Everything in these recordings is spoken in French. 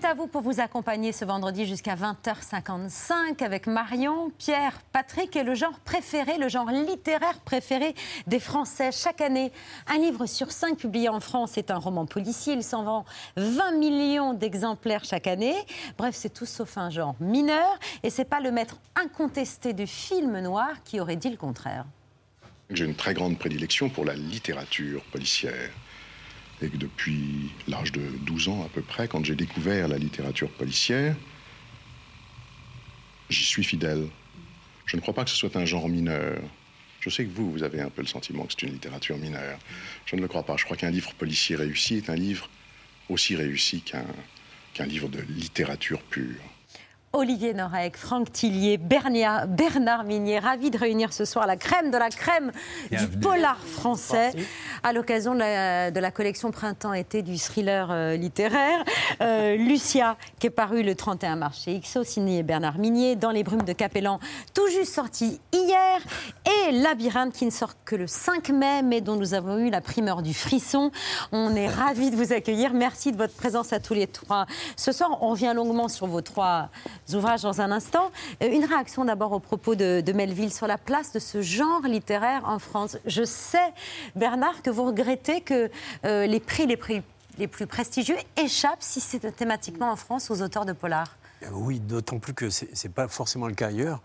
C'est à vous pour vous accompagner ce vendredi jusqu'à 20h55 avec Marion, Pierre, Patrick et le genre préféré, le genre littéraire préféré des Français. Chaque année, un livre sur cinq publié en France est un roman policier. Il s'en vend 20 millions d'exemplaires chaque année. Bref, c'est tout sauf un genre mineur. Et c'est pas le maître incontesté du film noir qui aurait dit le contraire. J'ai une très grande prédilection pour la littérature policière et que depuis l'âge de 12 ans à peu près, quand j'ai découvert la littérature policière, j'y suis fidèle. Je ne crois pas que ce soit un genre mineur. Je sais que vous, vous avez un peu le sentiment que c'est une littérature mineure. Je ne le crois pas. Je crois qu'un livre policier réussi est un livre aussi réussi qu'un livre de littérature pure. Olivier Norek, Franck Tillier, Bernard, Bernard Minier, ravi de réunir ce soir la crème de la crème du polar français à l'occasion de, la, collection Printemps-été du thriller euh, littéraire. Euh, Lucia, qui est paru le 31 mars chez XO, signé Bernard Minier, Dans les brumes de Capellan, tout juste sorti hier, et Labyrinthe, qui ne sort que le 5 mai, mais dont nous avons eu la primeur du frisson. On est ravis de vous accueillir. Merci de votre présence à tous les trois. Ce soir, on revient longuement sur vos trois ouvrages dans un instant. Euh, une réaction d'abord au propos de, Melville sur la place de ce genre littéraire en France. Je sais, Bernard, que vous regrettez que euh, les prix les, prix les plus prestigieux échappent systématiquement en France aux auteurs de polar. Euh, oui, d'autant plus que ce n'est pas forcément le cas ailleurs.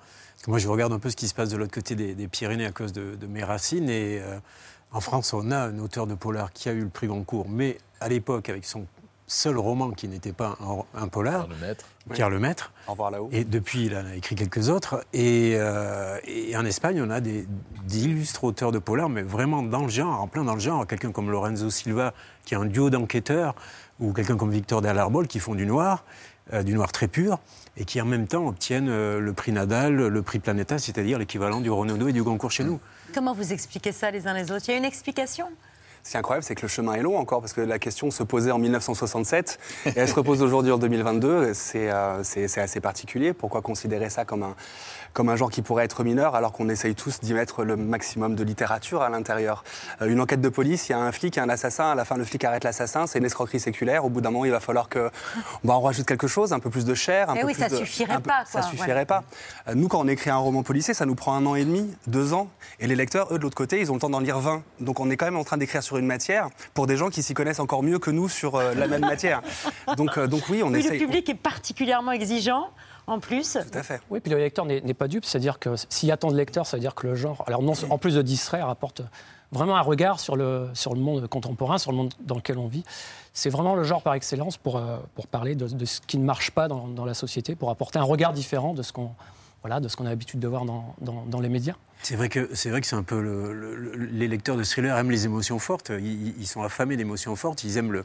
moi, je regarde un peu ce qui se passe de l'autre côté des, Pyrénées à cause de, mes racines. Et en France, on a un auteur de polar qui a eu le prix Goncourt, mais à l'époque, avec son seul roman qui n'était pas un, polar. Pierre. Au revoir là-haut. Et depuis, il a écrit quelques autres. Et, euh, en Espagne, on a des, illustres auteurs de polar, mais vraiment dans le genre, en plein dans le genre. Quelqu'un comme Lorenzo Silva, qui est un duo d'enquêteurs, ou quelqu'un comme Victor de Alarbol, qui font du noir, euh, du noir très pur, et qui en même temps obtiennent euh, le prix Nadal, le prix Planeta, c'est-à-dire l'équivalent du Renaudot et du Goncourt chez nous. Comment vous expliquez ça les uns les autres? Il y a une explication? Ce qui est incroyable, c'est que le chemin est long encore, parce que la question se posait en 1967 et elle se repose aujourd'hui en 2022. C'est assez particulier. Pourquoi considérer ça comme un, comme un genre qui pourrait être mineur, alors qu'on essaye tous d'y mettre le maximum de littérature à l'intérieur. Euh, une enquête de police, il y a un flic, il y a un assassin, à la fin le flic arrête l'assassin, c'est une escroquerie séculaire. Au bout d'un moment, il va falloir que bah, on rajoute quelque chose, un peu plus de chair, un Et peu oui, plus ça de, suffirait pas. ça suffirait pas. Euh, nous, quand on écrit un roman policier, ça nous prend un an et demi, deux ans, et les lecteurs, eux, de l'autre côté, ils ont le temps d'en lire 20. Donc on est quand même en train d'écrire sur une matière pour des gens qui s'y connaissent encore mieux que nous sur euh, la même matière. Donc, donc oui, on oui, essaye. Le public est particulièrement exigeant en plus. Tout à fait. Oui, puis le lecteur n'est pas dupe, c'est-à-dire que s'il y a tant de lecteurs, ça veut dire que le genre, alors non, en plus de distraire, apporte vraiment un regard sur le, sur le monde contemporain, sur le monde dans lequel on vit. C'est vraiment le genre par excellence pour, euh, pour parler de, ce qui ne marche pas dans, dans, la société, pour apporter un regard différent de ce qu'on voilà, de ce qu'on a l'habitude de voir dans, dans, les médias. C'est vrai que c'est vrai que c'est un peu les lecteurs de thriller aiment les émotions fortes. Ils, ils sont affamés d'émotions fortes. Ils aiment le,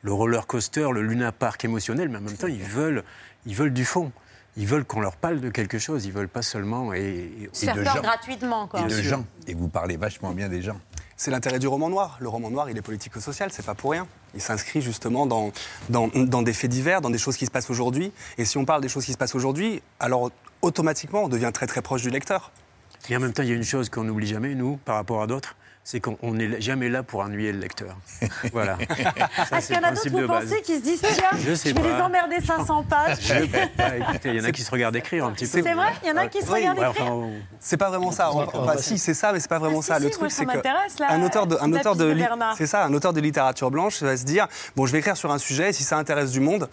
le roller coaster, le Luna Park émotionnel, mais en même temps ils veulent ils veulent du fond ils veulent qu'on leur parle de quelque chose. Ils veulent pas seulement et, et, de gens. gratuitement quoi. Et de gens. Et vous parlez vachement bien des gens. C'est l'intérêt du roman noir. Le roman noir, il est politico-social, c'est pas pour rien. Il s'inscrit justement dans, dans, dans, des faits divers, dans des choses qui se passent aujourd'hui. Et si on parle des choses qui se passent aujourd'hui, alors automatiquement, on devient très très proche du lecteur. Et en même temps, il y a une chose qu'on n'oublie jamais, nous, par rapport à d'autres, c'est qu'on n'est jamais là pour ennuyer le lecteur. Voilà. Est-ce qu'il y en a d'autres, vous pensez, qui se disent tiens, je, je vais les emmerder 500 pages Je écoutez, il y en a qui se regardent écrire un petit peu. C'est vrai Il y en a qui se regardent écrire C'est pas vraiment ça. si, c'est ça, mais c'est pas vraiment ah, ça. le truc, c'est un auteur de, un auteur de, c'est ça, un auteur de littérature blanche va se dire bon, je vais écrire sur un sujet, et si ça intéresse du monde,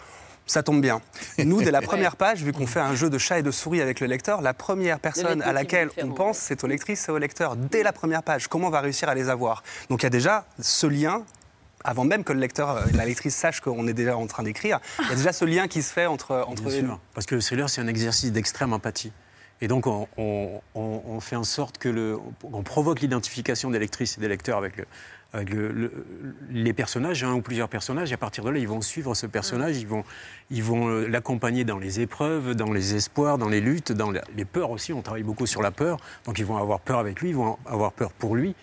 ça tombe bien. Nous, dès la première page, vu qu'on fait un jeu de chat et de souris avec le lecteur, la première personne à laquelle on pense, c'est aux lectrices et aux lecteurs. Dès la première page, comment on va réussir à les avoir? Donc il y a déjà ce lien avant même que le lecteur, euh, la lectrice sache qu'on est déjà en train d'écrire, il y a déjà ce lien qui se fait entre, entre les deux. Parce que le thriller, c'est un exercice d'extrême empathie. Et donc, on, fait en sorte que le, on provoque l'identification des lectrices et des lecteurs avec le, les personnages, un ou plusieurs personnages, et à partir de là, ils vont suivre ce personnage, ils vont, ils vont euh, l'accompagner dans les épreuves, dans les espoirs, dans les luttes, dans les peurs aussi. On travaille beaucoup sur la peur, donc ils vont avoir peur avec lui, ils vont avoir peur pour lui.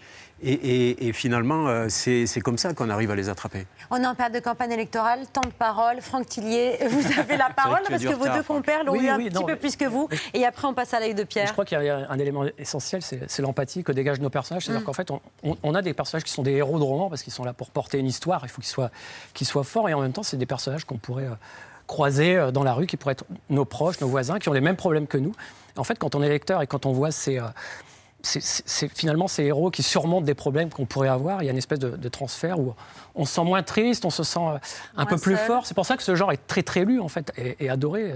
Et, finalement, euh, c'est comme ça qu'on arrive à les attraper. On est en période de campagne électorale, temps de parole. Franck Tillier, vous avez la parole parce que vos deux compères l'ont eu un petit peu plus que vous. Et après, on passe à l'œil de Pierre. Je crois qu'il y a un élément essentiel, c'est l'empathie que dégagent nos personnages. C'est-à-dire mm. qu'en fait, on, a des personnages qui sont des héros de roman parce qu'ils sont là pour porter une histoire. Il faut qu'ils soient, soient forts. Et en même temps, c'est des personnages qu'on pourrait euh, croiser euh, dans la rue, qui pourraient être nos proches, nos voisins, qui ont les mêmes problèmes que nous. En fait, quand on est lecteur et quand on voit ces, c'est finalement ces héros qui surmontent des problèmes qu'on pourrait avoir. Il y a une espèce de, transfert où on se sent moins triste, on se sent euh, un peu plus fort. C'est pour ça que ce genre est très très lu en fait et, adoré.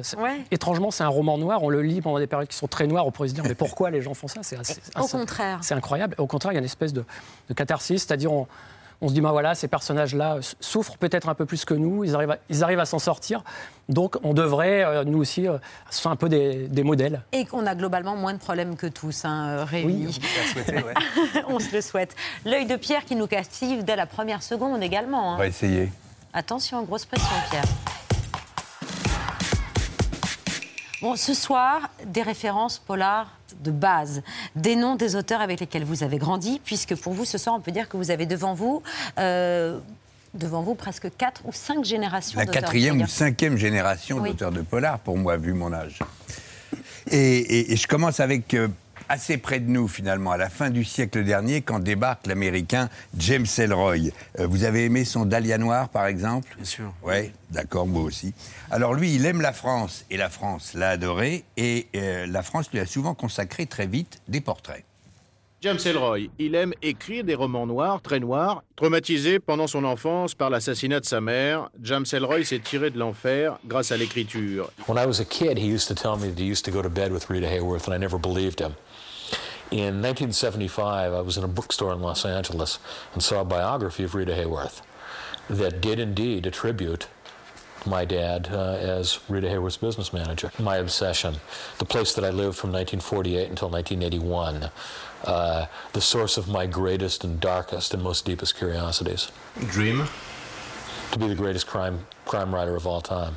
Étrangement, c'est un roman noir. On le lit pendant des périodes qui sont très noires. On pourrait se dire mais pourquoi les gens font ça? C'est au contraire. C'est incroyable. Au contraire, il y a une espèce de, de catharsis, c'est-à-dire on, on se dit, ben voilà, ces personnages-là souffrent peut-être un peu plus que nous, ils arrivent à, ils arrivent à s'en sortir. Donc on devrait, euh, nous aussi, euh, ce sont un peu des, modèles. Et qu'on a globalement moins de problèmes que tous, hein, euh, réunis. Oui, on, se le souhaite. L'œil de Pierre qui nous captive dès la première seconde également. Hein. On va essayer. Attention, grosse pression, Pierre. Bon, ce soir, des références polars de base, des noms des auteurs avec lesquels vous avez grandi, puisque pour vous, ce soir, on peut dire que vous avez devant vous. Euh, devant vous presque quatre ou cinq générations La quatrième ou cinquième génération d'auteurs de polar, pour moi, vu mon âge. Et, je commence avec euh, assez près de nous finalement, à la fin du siècle dernier, quand débarque l'américain James Elroy. Euh, vous avez aimé son Dahlia Noir, par exemple? Bien sûr. Oui, d'accord, moi aussi. Alors lui, il aime la France, et la France l'a adoré, et euh, la France lui a souvent consacré très vite des portraits. James Elroy, il aime écrire des romans noirs, très noirs. Traumatisé pendant son enfance par l'assassinat de sa mère, James Elroy s'est tiré de l'enfer grâce à l'écriture. When I was a kid, he used to tell me that he used to go to bed with Rita Hayworth, and I never believed him. In 1975, I was in a bookstore in Los Angeles and saw a biography of Rita Hayworth that did indeed attribute my dad uh, as Rita Hayworth's business manager. My obsession, the place that I lived from 1948 until 1981, uh, the source of my greatest and darkest and most deepest curiosities. Dream? To be the greatest crime, crime writer of all time.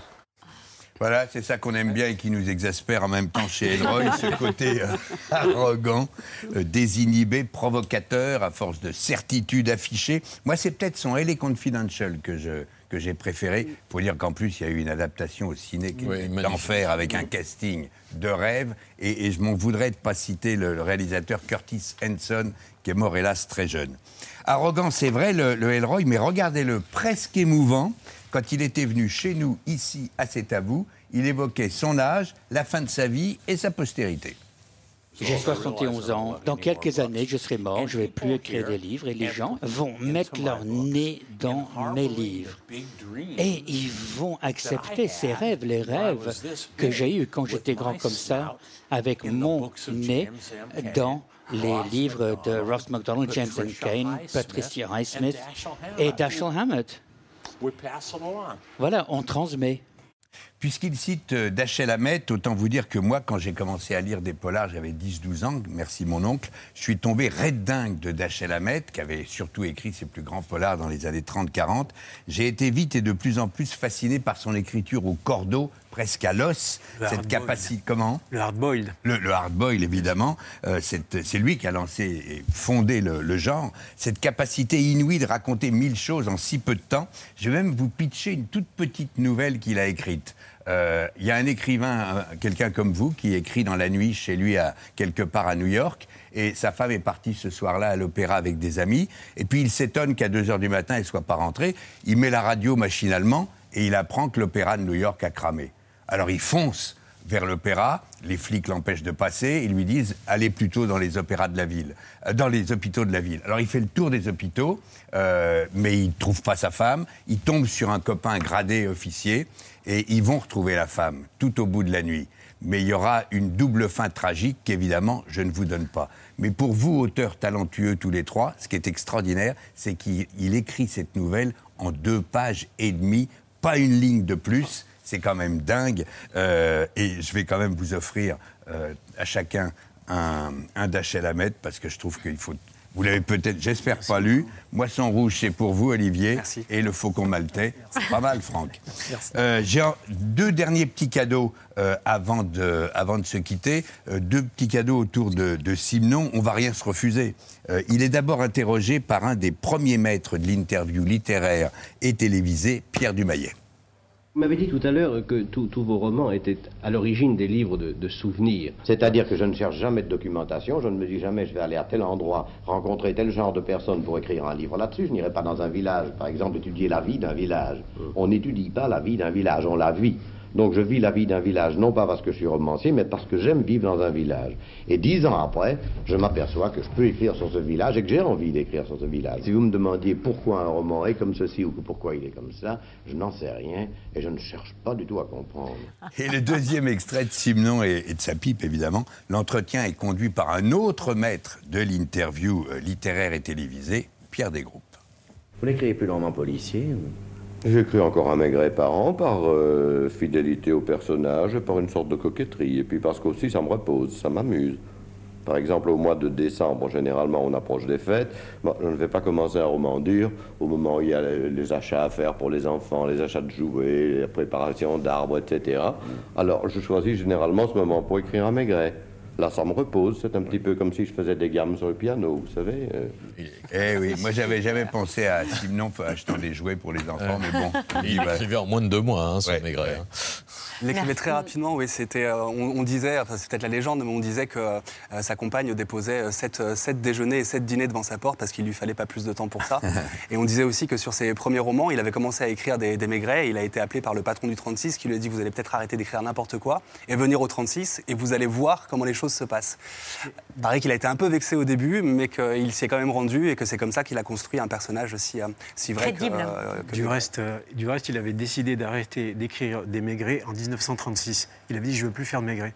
Voilà, c'est ça qu'on aime bien et qui nous exaspère en même temps chez Elroy, ce côté euh, arrogant, euh, désinhibé, provocateur, à force de certitude affichée. Moi, c'est peut-être son L.A. Confidential que je que j'ai préféré. Il faut dire qu'en plus, il y a eu une adaptation au ciné d'enfer avec un casting de rêve. Et, je m'en voudrais de pas citer le, réalisateur Curtis Henson, qui est mort hélas très jeune. Arrogant, c'est vrai, le, le Elroy, mais regardez-le presque émouvant quand il était venu chez nous, ici, à C'est à vous, il évoquait son âge, la fin de sa vie et sa postérité. J'ai 71 ans. Dans quelques années, je serai mort, je ne vais plus écrire des livres et les gens vont mettre leur nez dans mes livres. Et ils vont accepter ces rêves, les rêves que j'ai eus quand j'étais grand comme ça, avec mon nez dans les livres de Ross MacDonald, James Kane, Patricia Highsmith et Dashiell Hammett. Voilà, on transmet. Puisqu'il cite euh, Dachel Hamet, autant vous dire que moi, quand j'ai commencé à lire des polars, j'avais 10-12 ans, merci mon oncle, je suis tombé red dingue de Dachel Hamet, qui avait surtout écrit ses plus grands polars dans les années 30-40. J'ai été vite et de plus en plus fasciné par son écriture au cordeau, presque à l'os, cette capacité. Comment? Le hard-boiled. Le, hard-boiled, évidemment. Euh, c'est lui qui a lancé et fondé le, le, genre. Cette capacité inouïe de raconter mille choses en si peu de temps. Je vais même vous pitcher une toute petite nouvelle qu'il a écrite. Euh, il y a un écrivain, quelqu'un comme vous, qui écrit dans la nuit chez lui, à, quelque part à New York, et sa femme est partie ce soir-là à l'opéra avec des amis, et puis il s'étonne qu'à 2 h du matin, elle soit pas rentrée. Il met la radio machinalement, et il apprend que l'opéra de New York a cramé. Alors il fonce vers l'opéra, les flics l'empêchent de passer, ils lui disent allez plutôt dans les opéras de la ville, euh, dans les hôpitaux de la ville. Alors il fait le tour des hôpitaux, euh, mais il trouve pas sa femme, il tombe sur un copain gradé officier, et ils vont retrouver la femme tout au bout de la nuit. Mais il y aura une double fin tragique qu'évidemment je ne vous donne pas. Mais pour vous, auteurs talentueux tous les trois, ce qui est extraordinaire, c'est qu'il écrit cette nouvelle en deux pages et demie, pas une ligne de plus. C'est quand même dingue. Euh, et je vais quand même vous offrir euh, à chacun un, un Dachel parce que je trouve qu'il faut Vous l'avez peut-être, j'espère, pas lu. Moisson rouge, c'est pour vous, Olivier. Merci. Et le faucon maltais. C'est pas mal, Franck. Euh, j'ai deux derniers petits cadeaux euh, avant, de, avant de se quitter. Euh, deux petits cadeaux autour de, de Simon. On va rien se refuser. il est d'abord interrogé par un des premiers maîtres de l'interview littéraire et télévisée, Pierre Dumayet. Vous m'avez dit tout à l'heure que tous vos romans étaient à l'origine des livres de, souvenirs. C'est-à-dire que je ne cherche jamais de documentation, je ne me dis jamais je vais aller à tel endroit, rencontrer tel genre de personne pour écrire un livre là-dessus. Je n'irai pas dans un village, par exemple, étudier la vie d'un village. Mmh. On n'étudie pas la vie d'un village, on la vit. Donc je vis la vie d'un village, non pas parce que je suis romancier, mais parce que j'aime vivre dans un village. Et dix ans après, je m'aperçois que je peux écrire sur ce village et que j'ai envie d'écrire sur ce village. Si vous me demandiez pourquoi un roman est comme ceci ou pourquoi il est comme ça, je n'en sais rien et je ne cherche pas du tout à comprendre. Et le deuxième extrait de Simon et, de sa pipe, évidemment, l'entretien est conduit par un autre maître de l'interview euh, littéraire et télévisée, Pierre Desgroupes. Vous n'écrivez plus le roman policier J'écris encore un maigret par an, par euh, fidélité au personnage, par une sorte de coquetterie, et puis parce qu'aussi ça me repose, ça m'amuse. Par exemple, au mois de décembre, généralement, on approche des fêtes. je ne vais pas commencer un roman dur au moment où il y a les, achats à faire pour les enfants, les achats de jouets, la préparation d'arbres, etc. Alors, je choisis généralement ce moment pour écrire un maigret. Là, ça me repose. C'est un petit peu comme si je faisais des gammes sur le piano, vous savez. Euh. Eh oui, moi, j'avais jamais pensé à Simon achetant des jouets pour les enfants, mais bon. Il écrivait en moins de deux mois, hein, ce Maigret. Hein. Il écrivait très rapidement, oui. C'était, euh, on, disait, enfin, c'est peut-être la légende, mais on disait que euh, sa compagne déposait sept, déjeuners et sept dîners devant sa porte parce qu'il lui fallait pas plus de temps pour ça. et on disait aussi que sur ses premiers romans, il avait commencé à écrire des, des Maigrets. il a été appelé par le patron du 36 qui lui a dit Vous allez peut-être arrêter d'écrire n'importe quoi et venir au 36 et vous allez voir comment les choses se passe. Il paraît qu'il a été un peu vexé au début, mais qu'il s'est quand même rendu et que c'est comme ça qu'il a construit un personnage si, euh, si vrai que, euh, du, reste, euh, du reste, il avait décidé d'arrêter d'écrire des Maigret en 1936. Il avait dit Je ne veux plus faire de Maigret.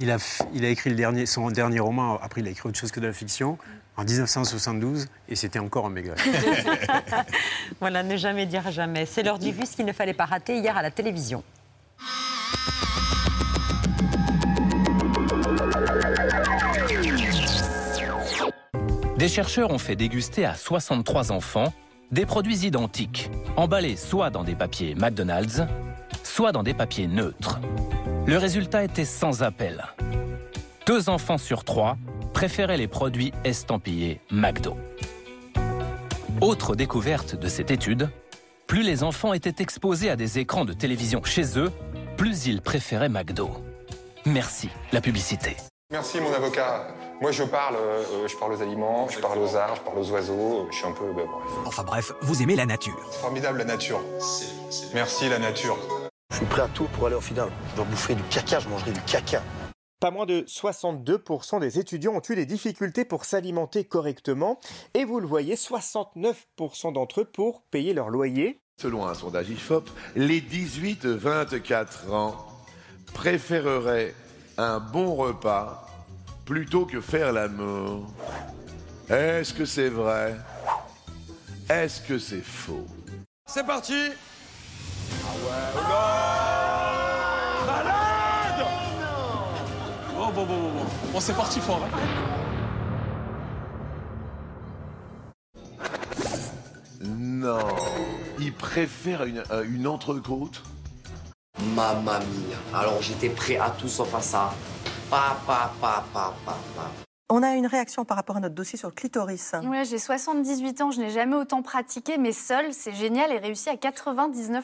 Il a, il a écrit le dernier, son dernier roman, après il a écrit autre chose que de la fiction, en 1972, et c'était encore un Maigret. voilà, ne jamais dire jamais. C'est l'heure du vu, ce qu'il ne fallait pas rater hier à la télévision. Des chercheurs ont fait déguster à 63 enfants des produits identiques, emballés soit dans des papiers McDonald's, soit dans des papiers neutres. Le résultat était sans appel. Deux enfants sur trois préféraient les produits estampillés McDo. Autre découverte de cette étude, plus les enfants étaient exposés à des écrans de télévision chez eux, plus ils préféraient McDo. Merci, la publicité. Merci mon avocat. Moi je parle, euh, je parle aux aliments, je parle aux arbres, je parle aux oiseaux, je suis un peu... Bah, enfin bref, vous aimez la nature. Formidable la nature. Merci la nature. Je suis prêt à tout pour aller au final. Je bouffer du caca, je mangerai du caca. Pas moins de 62% des étudiants ont eu des difficultés pour s'alimenter correctement. Et vous le voyez, 69% d'entre eux pour payer leur loyer. Selon un sondage IFOP, les 18-24 ans préféreraient un bon repas plutôt que faire l'amour. Est-ce que c'est vrai? Est-ce que c'est faux? C'est parti Ah ouais, non Malade Bon, bon, bon, bon, bon. Bon, c'est parti fort. Non. Il préfère une, euh, une entrecôte? Mamma mia. Alors j'étais prêt à tout sauf à ça. Pa, pa, pa, pa, pa, pa. On a une réaction par rapport à notre dossier sur le clitoris. Ouais, j'ai 78 ans, je n'ai jamais autant pratiqué, mais seul, c'est génial et réussi à 99%.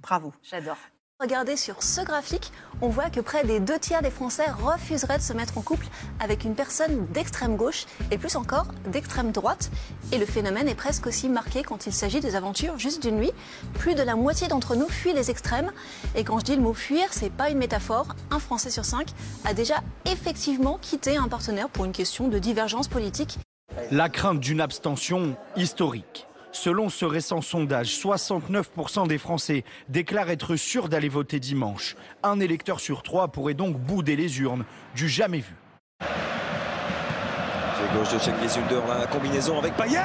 Bravo. J'adore. Regardez sur ce graphique, on voit que près des deux tiers des Français refuseraient de se mettre en couple avec une personne d'extrême gauche et plus encore d'extrême droite. Et le phénomène est presque aussi marqué quand il s'agit des aventures juste d'une nuit. Plus de la moitié d'entre nous fuient les extrêmes. Et quand je dis le mot fuir, c'est pas une métaphore. Un Français sur cinq a déjà effectivement quitté un partenaire pour une question de divergence politique. La crainte d'une abstention historique. Selon ce récent sondage, 69% des Français déclarent être sûrs d'aller voter dimanche. Un électeur sur trois pourrait donc bouder les urnes, du jamais vu. C'est gauche de la combinaison avec Payet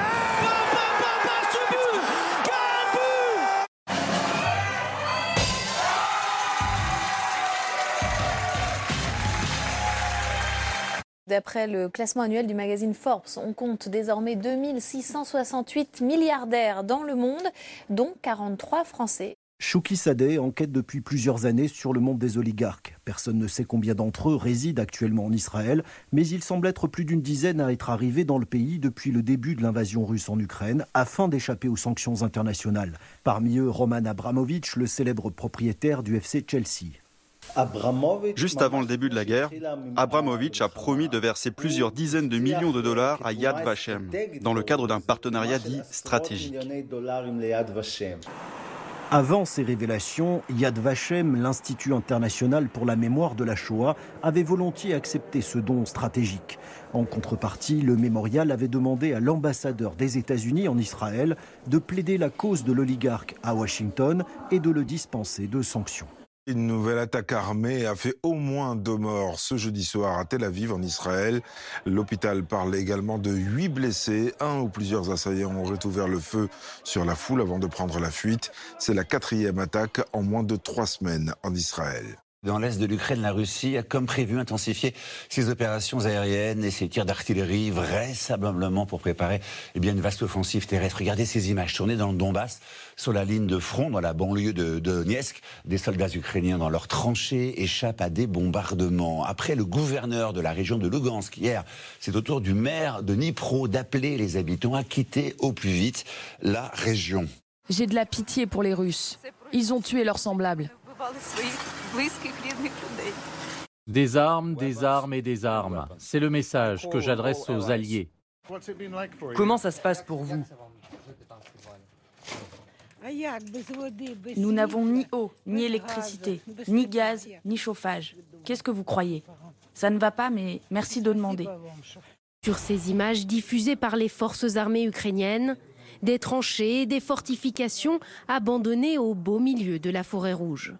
D'après le classement annuel du magazine Forbes, on compte désormais 2668 milliardaires dans le monde, dont 43 Français. Chouki Sadeh enquête depuis plusieurs années sur le monde des oligarques. Personne ne sait combien d'entre eux résident actuellement en Israël, mais il semble être plus d'une dizaine à être arrivés dans le pays depuis le début de l'invasion russe en Ukraine, afin d'échapper aux sanctions internationales. Parmi eux, Roman Abramovich, le célèbre propriétaire du FC Chelsea. Juste avant le début de la guerre, Abramovich a promis de verser plusieurs dizaines de millions de dollars à Yad Vashem dans le cadre d'un partenariat dit stratégique. Avant ces révélations, Yad Vashem, l'Institut international pour la mémoire de la Shoah, avait volontiers accepté ce don stratégique. En contrepartie, le mémorial avait demandé à l'ambassadeur des États-Unis en Israël de plaider la cause de l'oligarque à Washington et de le dispenser de sanctions. Une nouvelle attaque armée a fait au moins deux morts ce jeudi soir à Tel Aviv, en Israël. L'hôpital parle également de huit blessés. Un ou plusieurs assaillants auraient ouvert le feu sur la foule avant de prendre la fuite. C'est la quatrième attaque en moins de trois semaines en Israël. Dans l'est de l'Ukraine, la Russie a, comme prévu, intensifié ses opérations aériennes et ses tirs d'artillerie, vraisemblablement pour préparer eh bien, une vaste offensive terrestre. Regardez ces images tournées dans le Donbass, sur la ligne de front, dans la banlieue de, Donetsk. Des soldats ukrainiens dans leurs tranchées échappent à des bombardements. Après le gouverneur de la région de Lugansk, hier, c'est au tour du maire de Dnipro d'appeler les habitants à quitter au plus vite la région. J'ai de la pitié pour les Russes. Ils ont tué leurs semblables. Des armes, des armes et des armes. C'est le message que j'adresse aux alliés. Comment ça se passe pour vous Nous n'avons ni eau, ni électricité, ni gaz, ni chauffage. Qu'est-ce que vous croyez? Ça ne va pas, mais merci de demander. Sur ces images diffusées par les forces armées ukrainiennes, des tranchées, des fortifications abandonnées au beau milieu de la forêt rouge.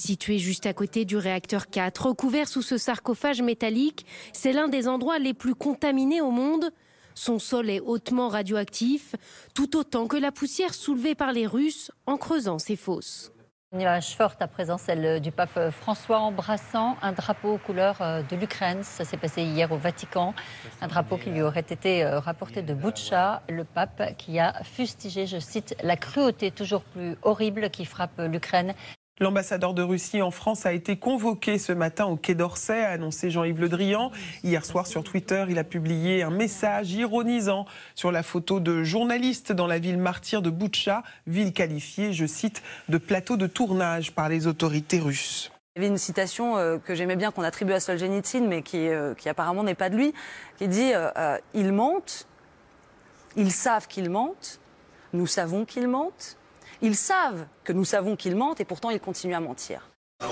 Situé juste à côté du réacteur 4, recouvert sous ce sarcophage métallique, c'est l'un des endroits les plus contaminés au monde. Son sol est hautement radioactif, tout autant que la poussière soulevée par les Russes en creusant ces fosses. Une image forte à présent, celle du pape François embrassant un drapeau aux couleurs euh, de l'Ukraine. Ça s'est passé hier au Vatican. Un drapeau qui lui aurait été euh, rapporté de Butcha, le pape qui a fustigé, je cite, la cruauté toujours plus horrible qui frappe l'Ukraine L'ambassadeur de Russie en France a été convoqué ce matin au Quai d'Orsay, a annoncé Jean-Yves Le Drian. Hier soir sur Twitter, il a publié un message ironisant sur la photo de journalistes dans la ville martyre de Boutcha, ville qualifiée, je cite, de plateau de tournage par les autorités russes. Il y avait une citation euh, que j'aimais bien qu'on attribue à Solzhenitsyn, mais qui, euh, apparemment n'est pas de lui, qui dit euh, Ils mentent, ils savent qu'ils mentent, nous savons qu'ils mentent, ils savent que nous savons qu'ils mentent et pourtant ils continuent à mentir.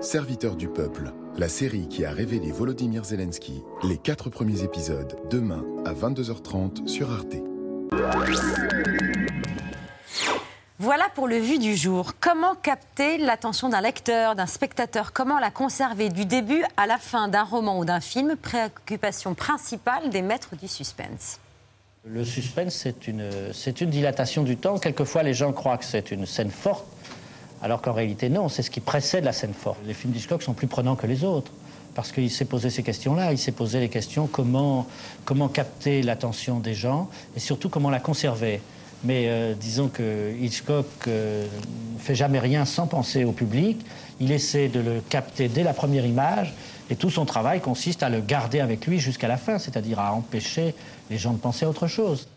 Serviteur du peuple, la série qui a révélé Volodymyr Zelensky, les quatre premiers épisodes, demain à 22h30 sur Arte. Voilà pour le vu du jour. Comment capter l'attention d'un lecteur, d'un spectateur? Comment la conserver du début à la fin d'un roman ou d'un film? Préoccupation principale des maîtres du suspense. Le suspense, c'est une, dilatation du temps. Quelquefois, les gens croient que c'est une scène forte, alors qu'en réalité, non, c'est ce qui précède la scène forte. Les films d'Hitchcock sont plus prenants que les autres parce qu'il s'est posé ces questions-là. Il s'est posé les questions comment, comment capter l'attention des gens et surtout comment la conserver. Mais euh, disons que Hitchcock ne euh, fait jamais rien sans penser au public. Il essaie de le capter dès la première image et tout son travail consiste à le garder avec lui jusqu'à la fin, c'est-à-dire à empêcher les gens de penser à autre chose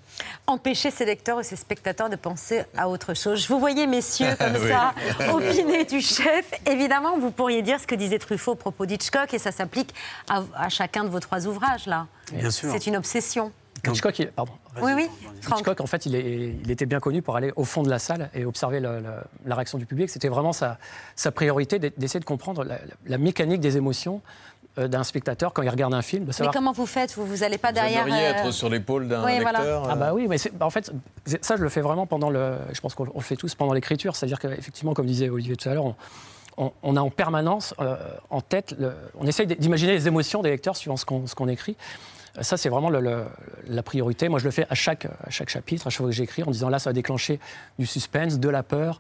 empêcher ses lecteurs et ses spectateurs de penser à autre chose. Je vous voyais, messieurs, comme ça, opiner du chef. Évidemment, vous pourriez dire ce que disait Truffaut au propos d'Hitchcock, et ça s'applique à, chacun de vos trois ouvrages, là. Bien sûr. C'est une obsession. Hitchcock, pardon. Oui, oui. Hitchcock, en fait, il, il, était bien connu pour aller au fond de la salle et observer la réaction du public. C'était vraiment sa, sa priorité d'essayer de comprendre la, mécanique des émotions d'un spectateur quand il regarde un film. Mais comment vous faites Vous n'allez pas derrière. Vous être euh, sur l'épaule d'un lecteur. Ah bah oui, mais bah, en fait, ça je le fais vraiment pendant le. Je pense qu'on le fait tous pendant l'écriture, c'est-à-dire qu'effectivement, comme disait Olivier tout à l'heure, on, a en permanence en tête, on essaye d'imaginer les émotions des lecteurs suivant ce qu'on écrit. Ça, c'est vraiment la priorité. Moi, je le fais à chaque, à chaque chapitre, à chaque fois que j'écris, en disant là, ça va déclencher du suspense, de la peur,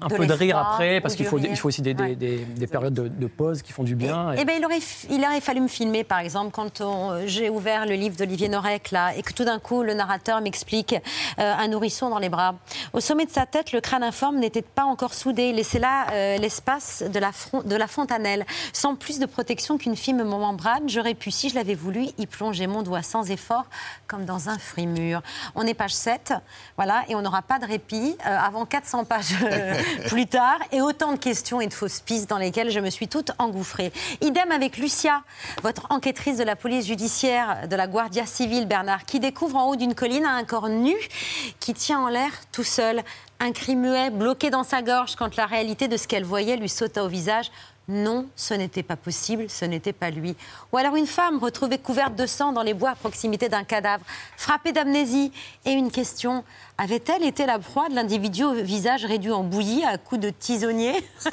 un peu de rire après, parce qu'il faut, il faut aussi des, périodes de, pause qui font du bien. Eh ben, il, aurait, il aurait fallu me filmer, par exemple, quand j'ai ouvert le livre d'Olivier Norek, là, et que tout d'un coup, le narrateur m'explique euh, un nourrisson dans les bras. Au sommet de sa tête, le crâne informe n'était pas encore soudé. Il laissait là euh, l'espace de la, de la fontanelle. Sans plus de protection qu'une fine membrane, j'aurais pu, si je l'avais voulu, y plonger mon doigt sans effort, comme dans un fruit mûr. On est page 7, voilà, et on n'aura pas de répit euh, avant 400 pages plus tard, et autant de questions et de fausses pistes dans lesquelles je me suis toute engouffrée. Idem avec Lucia, votre enquêtrice de la police judiciaire de la Guardia Civile, Bernard, qui découvre en haut d'une colline un corps nu qui tient en l'air tout seul. Un cri muet bloqué dans sa gorge quand la réalité de ce qu'elle voyait lui sauta au visage. Non, ce n'était pas possible, ce n'était pas lui. Ou alors une femme retrouvée couverte de sang dans les bois à proximité d'un cadavre, frappée d'amnésie. Et une question, avait-elle été la proie de l'individu au visage réduit en bouillie à coups de tisonnier Ça,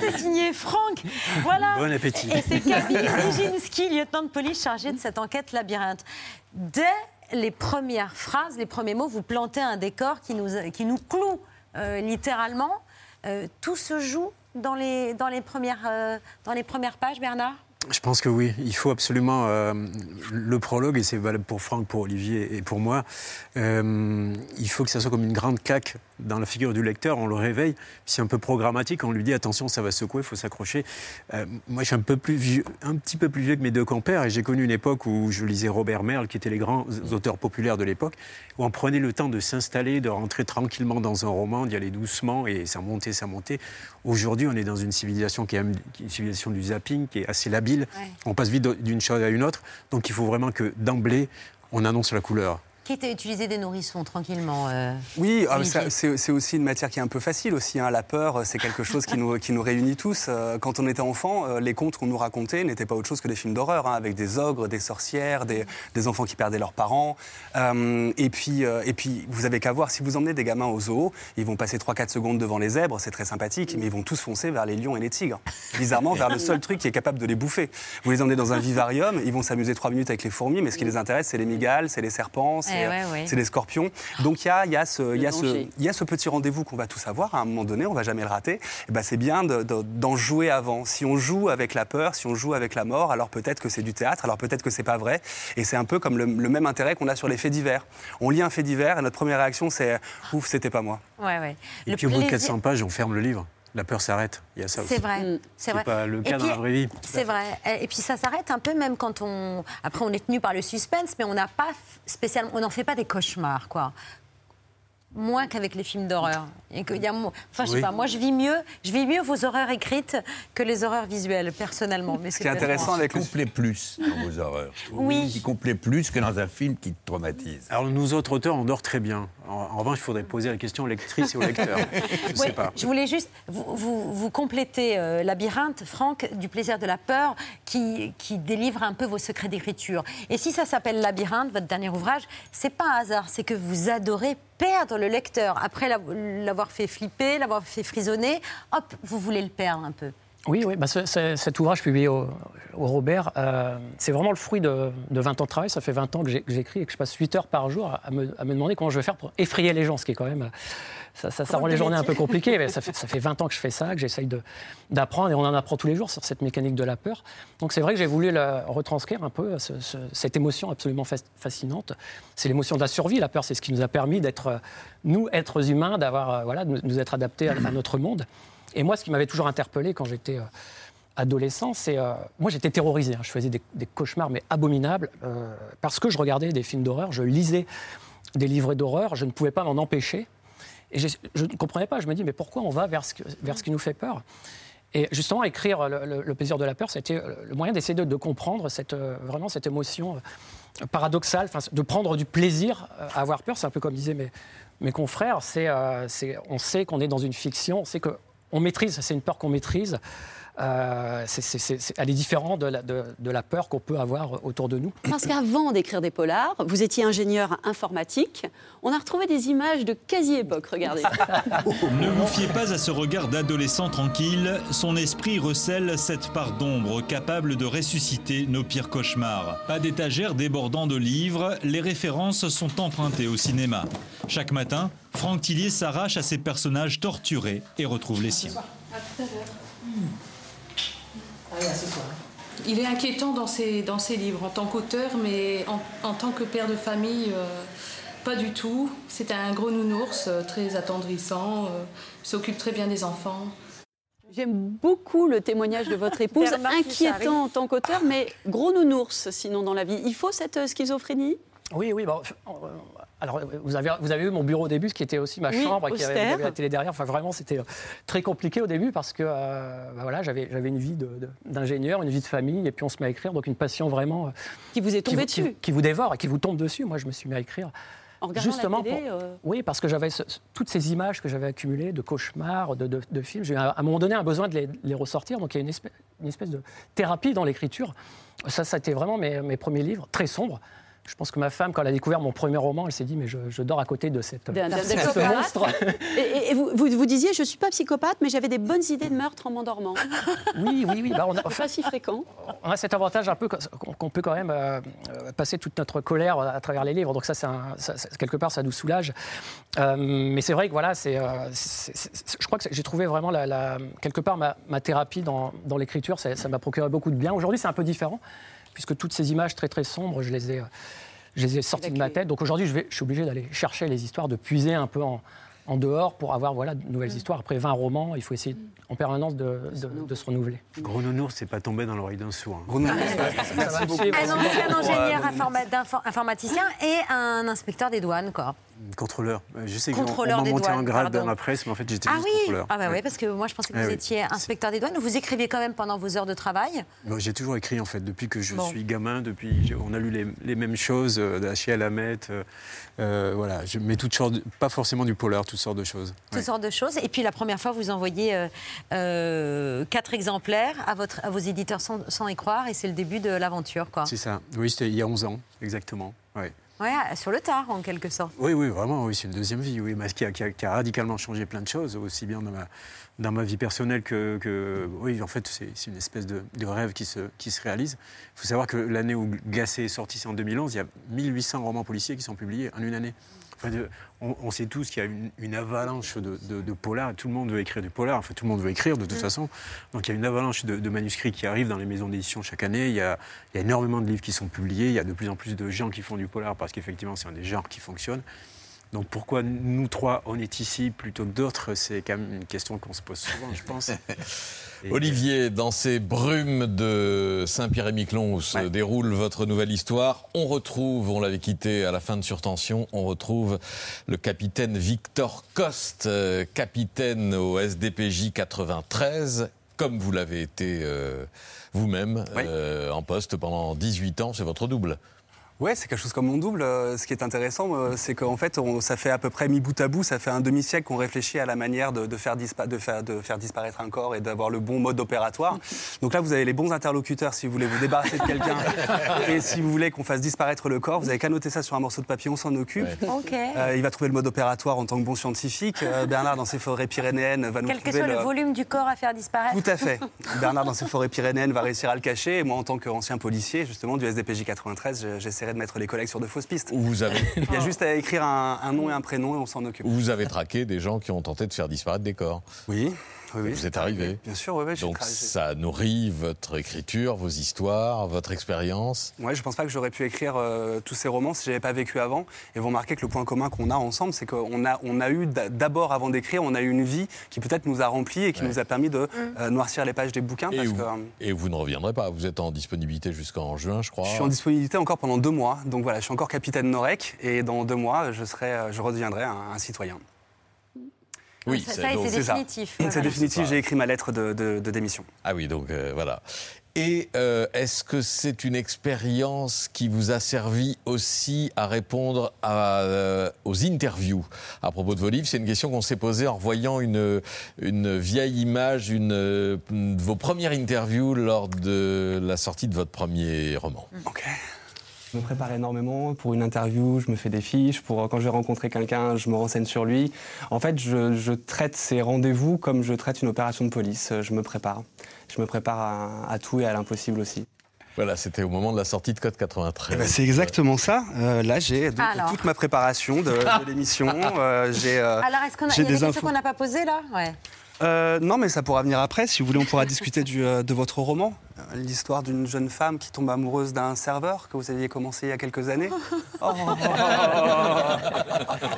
c'est signé Franck. Voilà. Bon appétit. Et c'est Camille Nijinsky, lieutenant de police chargé de cette enquête labyrinthe. Dès les premières phrases, les premiers mots, vous plantez un décor qui nous, qui nous cloue euh, littéralement. Euh, tout se joue dans les, dans les, premières, euh, dans les premières pages, Bernard? Je pense que oui, il faut absolument euh, le prologue, et c'est valable pour Franck, pour Olivier et pour moi, euh, il faut que ça soit comme une grande claque dans la figure du lecteur, on le réveille, c'est un peu programmatique, on lui dit attention, ça va secouer, il faut s'accrocher. Euh, moi, je suis un, peu plus vieux, un petit peu plus vieux que mes deux compères, et j'ai connu une époque où je lisais Robert Merle, qui étaient les grands auteurs populaires de l'époque, où on prenait le temps de s'installer, de rentrer tranquillement dans un roman, d'y aller doucement, et ça montait, ça montait. Aujourd'hui, on est dans une civilisation qui est une civilisation du zapping, qui est assez labile. On passe vite d'une chose à une autre, donc il faut vraiment que d'emblée, on annonce la couleur qui était utilisé des nourrissons tranquillement. Euh, oui, ah, c'est aussi une matière qui est un peu facile aussi. Hein. La peur, c'est quelque chose qui nous, qui nous réunit tous. Euh, quand on était enfant, euh, les contes qu'on nous racontait n'étaient pas autre chose que des films d'horreur, hein, avec des ogres, des sorcières, des, des, enfants qui perdaient leurs parents. et, puis, et puis, vous avez qu'à voir, si vous emmenez des gamins au zoo, ils vont passer 3-4 secondes devant les zèbres, c'est très sympathique, mais ils vont tous foncer vers les lions et les tigres. Bizarrement, vers le seul truc qui est capable de les bouffer. Vous les emmenez dans un vivarium, ils vont s'amuser 3 minutes avec les fourmis, mais ce qui les intéresse, c'est les migales, c'est les serpents, eh c'est les scorpions. Donc il y a, y, a ce, y, a ce, y a ce petit rendez-vous qu'on va tous avoir à un moment donné, on va jamais le rater. Et ben, c'est bien d'en jouer avant. Si on joue avec la peur, si on joue avec la mort, alors peut-être que c'est du théâtre, alors peut-être que c'est pas vrai. Et c'est un peu comme le, même intérêt qu'on a sur les faits divers. On lit un fait divers et notre première réaction c'est ouf, c'était pas moi. Ouais, ouais. Et puis au bout de 400 pages, on ferme le livre la peur s'arrête. Il y a ça C'est vrai. Mm. C'est vrai. pas le cas dans la vraie vie. C'est vrai. Et puis ça s'arrête un peu même quand on. Après, on est tenu par le suspense, mais on n'a pas spécialement. On n'en fait pas des cauchemars, quoi moins qu'avec les films d'horreur. Et que y a, enfin, je sais pas, moi je vis mieux, je vis mieux vos horreurs écrites que les horreurs visuelles, personnellement. Mais Ce qui est intéressant avec le plaît plus dans vos horreurs. Oui. Qui complaît plus que dans un film qui traumatise. Alors nous autres auteurs, on dort très bien. En, revanche, il faudrait poser la question aux lectrices et aux lecteurs. je sais pas. Je voulais juste vous, vous, vous compléter euh, Labyrinthe, Franck, du plaisir de la peur, qui, qui délivre un peu vos secrets d'écriture. Et si ça s'appelle Labyrinthe, votre dernier ouvrage, c'est pas un hasard, c'est que vous adorez perdre le lecteur. Après l'avoir fait flipper, l'avoir fait frissonner, hop, vous voulez le perdre un peu. Oui, oui bah cet ouvrage publié au, Robert, euh, c'est vraiment le fruit de, 20 ans de travail. Ça fait 20 ans que j'écris et que je passe 8 heures par jour à me, demander comment je vais faire pour effrayer les gens, ce qui est quand même ça, rend les journées un peu compliquées. Mais ça, fait, ça fait 20 ans que je fais ça, que j'essaye d'apprendre, et on en apprend tous les jours sur cette mécanique de la peur. Donc c'est vrai que j'ai voulu la, retranscrire un peu cette émotion absolument fascinante. C'est l'émotion de la survie. La peur, c'est ce qui nous a permis d'être, nous, êtres humains, d'avoir, euh, voilà, de nous être adaptés à, notre monde. Et moi, ce qui m'avait toujours interpellé quand j'étais... Euh, adolescent, c'est euh, moi j'étais terrorisé. Hein. Je faisais des, cauchemars mais abominables parce que je regardais des films d'horreur, je lisais des livres d'horreur, je ne pouvais pas m'en empêcher. Et je, ne comprenais pas. Je me dis, mais pourquoi on va vers ce, qui nous fait peur? Et justement, écrire le, plaisir de la peur, c'était le moyen d'essayer de, comprendre cette, euh, vraiment cette émotion euh, paradoxale, de prendre du plaisir à avoir peur. C'est un peu comme disaient mes, confrères. Euh, on sait qu'on est dans une fiction, on sait qu'on maîtrise, c'est une peur qu'on maîtrise. euh, elle est différente de la, de, la peur qu'on peut avoir autour de nous. Parce qu'avant d'écrire des polars, vous étiez ingénieur informatique. On a retrouvé des images de quasi-époque, regardez. ne vous fiez pas à ce regard d'adolescent tranquille. Son esprit recèle cette part d'ombre capable de ressusciter nos pires cauchemars. Pas d'étagère débordant de livres, les références sont empruntées au cinéma. Chaque matin, Franck Tillier s'arrache à ses personnages torturés et retrouve les siens. Il est inquiétant dans ses, dans ses livres en tant qu'auteur, mais en, tant que père de famille, euh, pas du tout. C'est un gros nounours, euh, très attendrissant, euh, s'occupe très bien des enfants. J'aime beaucoup le témoignage de votre épouse, inquiétant en tant qu'auteur, mais gros nounours sinon dans la vie. Il faut cette schizophrénie? Oui, oui. Bon, alors, vous avez, vous avez vu mon bureau au début, ce qui était aussi ma chambre, qui avait, la télé derrière. Enfin, vraiment, c'était euh, très compliqué au début parce que euh, bah voilà, j'avais, une vie d'ingénieur, une vie de famille, et puis on se met à écrire. Donc, une passion vraiment. Euh, qui vous est tombée dessus qui, vous dévore et qui vous tombe dessus. Moi, je me suis mis à écrire. En Justement, la télé, oui, parce que j'avais toutes ces images que j'avais accumulées de cauchemars, de, de, films. J'ai à un moment donné un besoin de les, ressortir. Donc il y a une espèce, une espèce de thérapie dans l'écriture. Ça, ça a été vraiment mes, mes premiers livres, très sombres. Je pense que ma femme, quand elle a découvert mon premier roman, elle s'est dit mais je, dors à côté de, cette, ce monstre. Et, vous, vous, disiez je suis pas psychopathe, mais j'avais des bonnes idées de meurtre en m'endormant. Oui, oui, oui. Bah, on a, pas si fréquent. On a cet avantage un peu qu'on peut quand même euh, passer toute notre colère à travers les livres. Donc ça, quelque part, ça nous soulage. Euh, mais c'est vrai que voilà, c'est, euh, je crois que j'ai trouvé vraiment la, quelque part ma, thérapie dans, dans l'écriture. Ça m'a procuré beaucoup de bien. Aujourd'hui, c'est un peu différent puisque toutes ces images très très sombres, je les ai, je les ai sorties de ma tête. Donc aujourd'hui, je, je suis obligé d'aller chercher les histoires, de puiser un peu en, en dehors pour avoir voilà, de nouvelles histoires. Après 20 romans, il faut essayer en permanence de, de, se renouveler. Gros nounours, c'est pas tombé dans l'oreille d'un sourd. Hein. Merci beaucoup. Un ingénieur informaticien et un inspecteur des douanes, quoi. Contrôleur. Je sais qu'on m'a monté un grade dans la presse, mais en fait, j'étais ah juste oui contrôleur. Ah bah oui, parce que moi, je pensais que vous eh étiez inspecteur des douanes. Vous écrivez quand même pendant vos heures de travail J'ai toujours écrit, en fait, depuis que je suis gamin. Depuis, on a lu les, les mêmes choses, euh, d'Achille à la euh, euh, voilà, je, mais toutes sortes, pas forcément du polar, toutes sortes de choses. Toutes sortes de choses. Et puis, la première fois, vous envoyez euh, euh, quatre exemplaires à, votre, à vos éditeurs sans, y croire, et c'est le début de l'aventure, quoi. C'est ça. Oui, c'était il y a 11 ans, exactement. Ouais. Ouais, sur le tard, en quelque sorte. Oui, oui, vraiment, oui, c'est une deuxième vie, oui, mais qui a, qui, a, radicalement changé plein de choses, aussi bien dans ma, vie personnelle que, oui, en fait, c'est une espèce de, de, rêve qui se, qui se réalise. Il faut savoir que l'année où Glacé est sorti, c'est en 2011, il y a 1800 romans policiers qui sont publiés en une année on, sait tous qu'il y a une, avalanche de, de, polars. Tout le monde veut écrire du polar. Enfin, tout le monde veut écrire de toute mm. façon. Donc, il y a une avalanche de, manuscrits qui arrivent dans les maisons d'édition chaque année. Il y, a, énormément de livres qui sont publiés. Il y a de plus en plus de gens qui font du polar parce qu'effectivement, c'est un des genres qui fonctionne. Donc pourquoi nous trois, on est ici plutôt que d'autres C'est quand même une question qu'on se pose souvent, je pense. Olivier, dans ces brumes de Saint-Pierre-et-Miquelon où se déroule votre nouvelle histoire, on retrouve, on l'avait quitté à la fin de Surtension, on retrouve le capitaine Victor Coste, euh, capitaine au SDPJ 93, comme vous l'avez été euh, vous-même, euh, en poste pendant 18 ans, c'est votre double. Ouais, c'est quelque chose comme mon double. Euh, ce qui est intéressant, euh, c'est qu'en fait, ça fait à peu près mi bout à bout, ça fait un demi-siècle qu'on réfléchit à la manière de, faire de, faire, de, faire, disparaître un corps et d'avoir le bon mode opératoire. Donc là, vous avez les bons interlocuteurs si vous voulez vous débarrasser de quelqu'un et si vous voulez qu'on fasse disparaître le corps. Vous avez qu'à noter ça sur un morceau de papier, on s'en occupe. Euh, il va trouver le mode opératoire en tant que bon scientifique. Bernard, dans ses forêts pyrénéennes, va nous Quel que soit le... volume du corps à faire disparaître. Tout à fait. Bernard, dans ses forêts pyrénéennes, va réussir à le cacher. Et moi, en tant qu'ancien policier, justement, du SDPJ 93, j'essaie de mettre les collègues sur de fausses pistes. Vous avez... Il y a juste à écrire un, nom et un prénom et on s'en occupe. Vous avez traqué des gens qui ont tenté de faire disparaître des corps. Oui. Vous êtes arrivé. Bien sûr, oui. Donc ça nourrit votre écriture, vos histoires, votre expérience. Oui, je pense pas que j'aurais pu écrire euh, tous ces romans si j'avais pas vécu avant. Et vous remarquez que le point commun qu'on a ensemble, c'est qu'on a, on a eu d'abord, avant d'écrire, on a eu une vie qui peut-être nous a rempli et qui nous a permis de mm. euh, noircir les pages des bouquins. Et, vous, et vous ne reviendrez pas. Vous êtes en disponibilité jusqu'en juin, je crois. Je suis en disponibilité encore pendant deux mois. Donc voilà, je suis encore capitaine Norek et dans deux mois, je serai, euh, je redeviendrai un citoyen. Oui, c'est définitif. C'est définitif, j'ai écrit ma lettre de, démission. Ah oui, donc euh, voilà. Et euh, est-ce que c'est une expérience qui vous a servi aussi à répondre euh, aux interviews? À propos de vos livres C'est une question qu'on s'est posée en voyant une, une vieille image une, de vos premières interviews lors de la sortie de votre premier roman. Ok. Je me prépare énormément pour une interview, je me fais des fiches. Pour quand je vais rencontrer quelqu'un, je me renseigne sur lui. En fait, je, je traite ces rendez-vous comme je traite une opération de police. Je me prépare. Je me prépare à, tout et à l'impossible aussi. Voilà, c'était au moment de la sortie de Code 93. Eh ben, c'est exactement ça. Euh, là, j'ai toute ma préparation de, l'émission. Euh, j'ai euh, Alors, est-ce qu'on a, y a des, questions qu'on n'a pas posées là? Ouais. Euh, non, mais ça pourra venir après. Si vous voulez, on pourra discuter du, euh, de votre roman. L'histoire d'une jeune femme qui tombe amoureuse d'un serveur que vous aviez commencé il y a quelques années. Oh.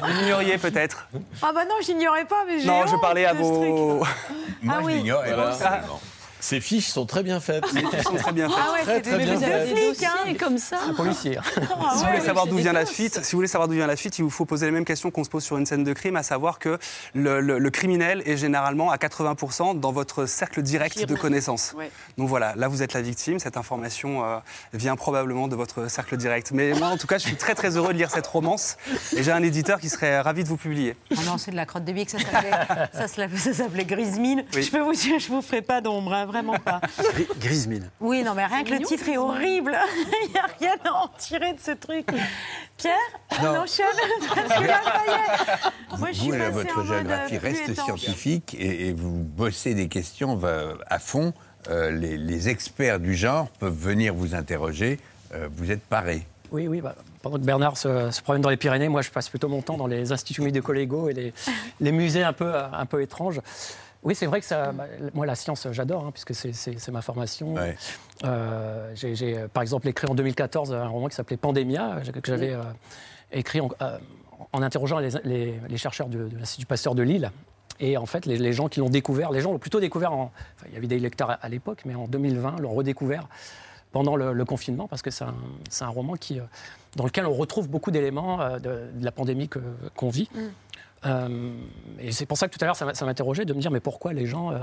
vous l'ignoriez peut-être. Ah bah non, j'ignorais pas, mais j'ai Non, je parlais à vos... Moi, ah, je oui. Ces fiches sont très bien faites. Les fiches sont très bien faites. Ah ouais, c'est des, des flics, hein, comme ça. Un policier. Ah si vous voulez savoir d'où vient la fuite, si vous voulez savoir d'où vient la fuite, il vous faut poser les mêmes questions qu'on se pose sur une scène de crime, à savoir que le, le, criminel est généralement à 80% dans votre cercle direct de connaissances. Donc voilà, là vous êtes la victime. Cette information euh, vient probablement de votre cercle direct. Mais moi, en tout cas, je suis très très heureux de lire cette romance et j'ai un éditeur qui serait ravi de vous publier. Oh non, c'est de la crotte de bique, ça s'appelait Grise Mine. Je peux vous dire, je vous ferai pas d'ombre, hein, vraiment pas. Grise mine. Oui, non, mais rien que le titre est horrible. Il n'y a rien à en tirer de ce truc. Pierre Non, non parce que là, ça y est. Moi, je suis vous, votre géographie reste scientifique et, vous bossez des questions à fond. Euh, les, experts du genre peuvent venir vous interroger. Euh, vous êtes paré. Oui, oui. Bah, pendant que Bernard se, promène dans les Pyrénées, moi, je passe plutôt mon temps dans les instituts médico-légaux et les, les musées un peu, un peu étranges. Oui, c'est vrai que ça, bah, moi, la science, j'adore, hein, puisque c'est ma formation. Euh, j'ai, par exemple, écrit en 2014 un roman qui s'appelait Pandémia, que j'avais euh, écrit en, euh, interrogeant les, chercheurs de, l'Institut Pasteur de Lille. Et en fait, les, gens qui l'ont découvert, les gens l'ont plutôt découvert en. il y avait des lecteurs à, l'époque, mais en 2020, l'ont redécouvert pendant le, confinement, parce que c'est un, roman qui, dans lequel on retrouve beaucoup d'éléments de, la pandémie qu'on vit. Mm. Euh, et c'est pour ça que tout à l'heure, ça m'interrogeait de me dire, mais pourquoi les gens euh,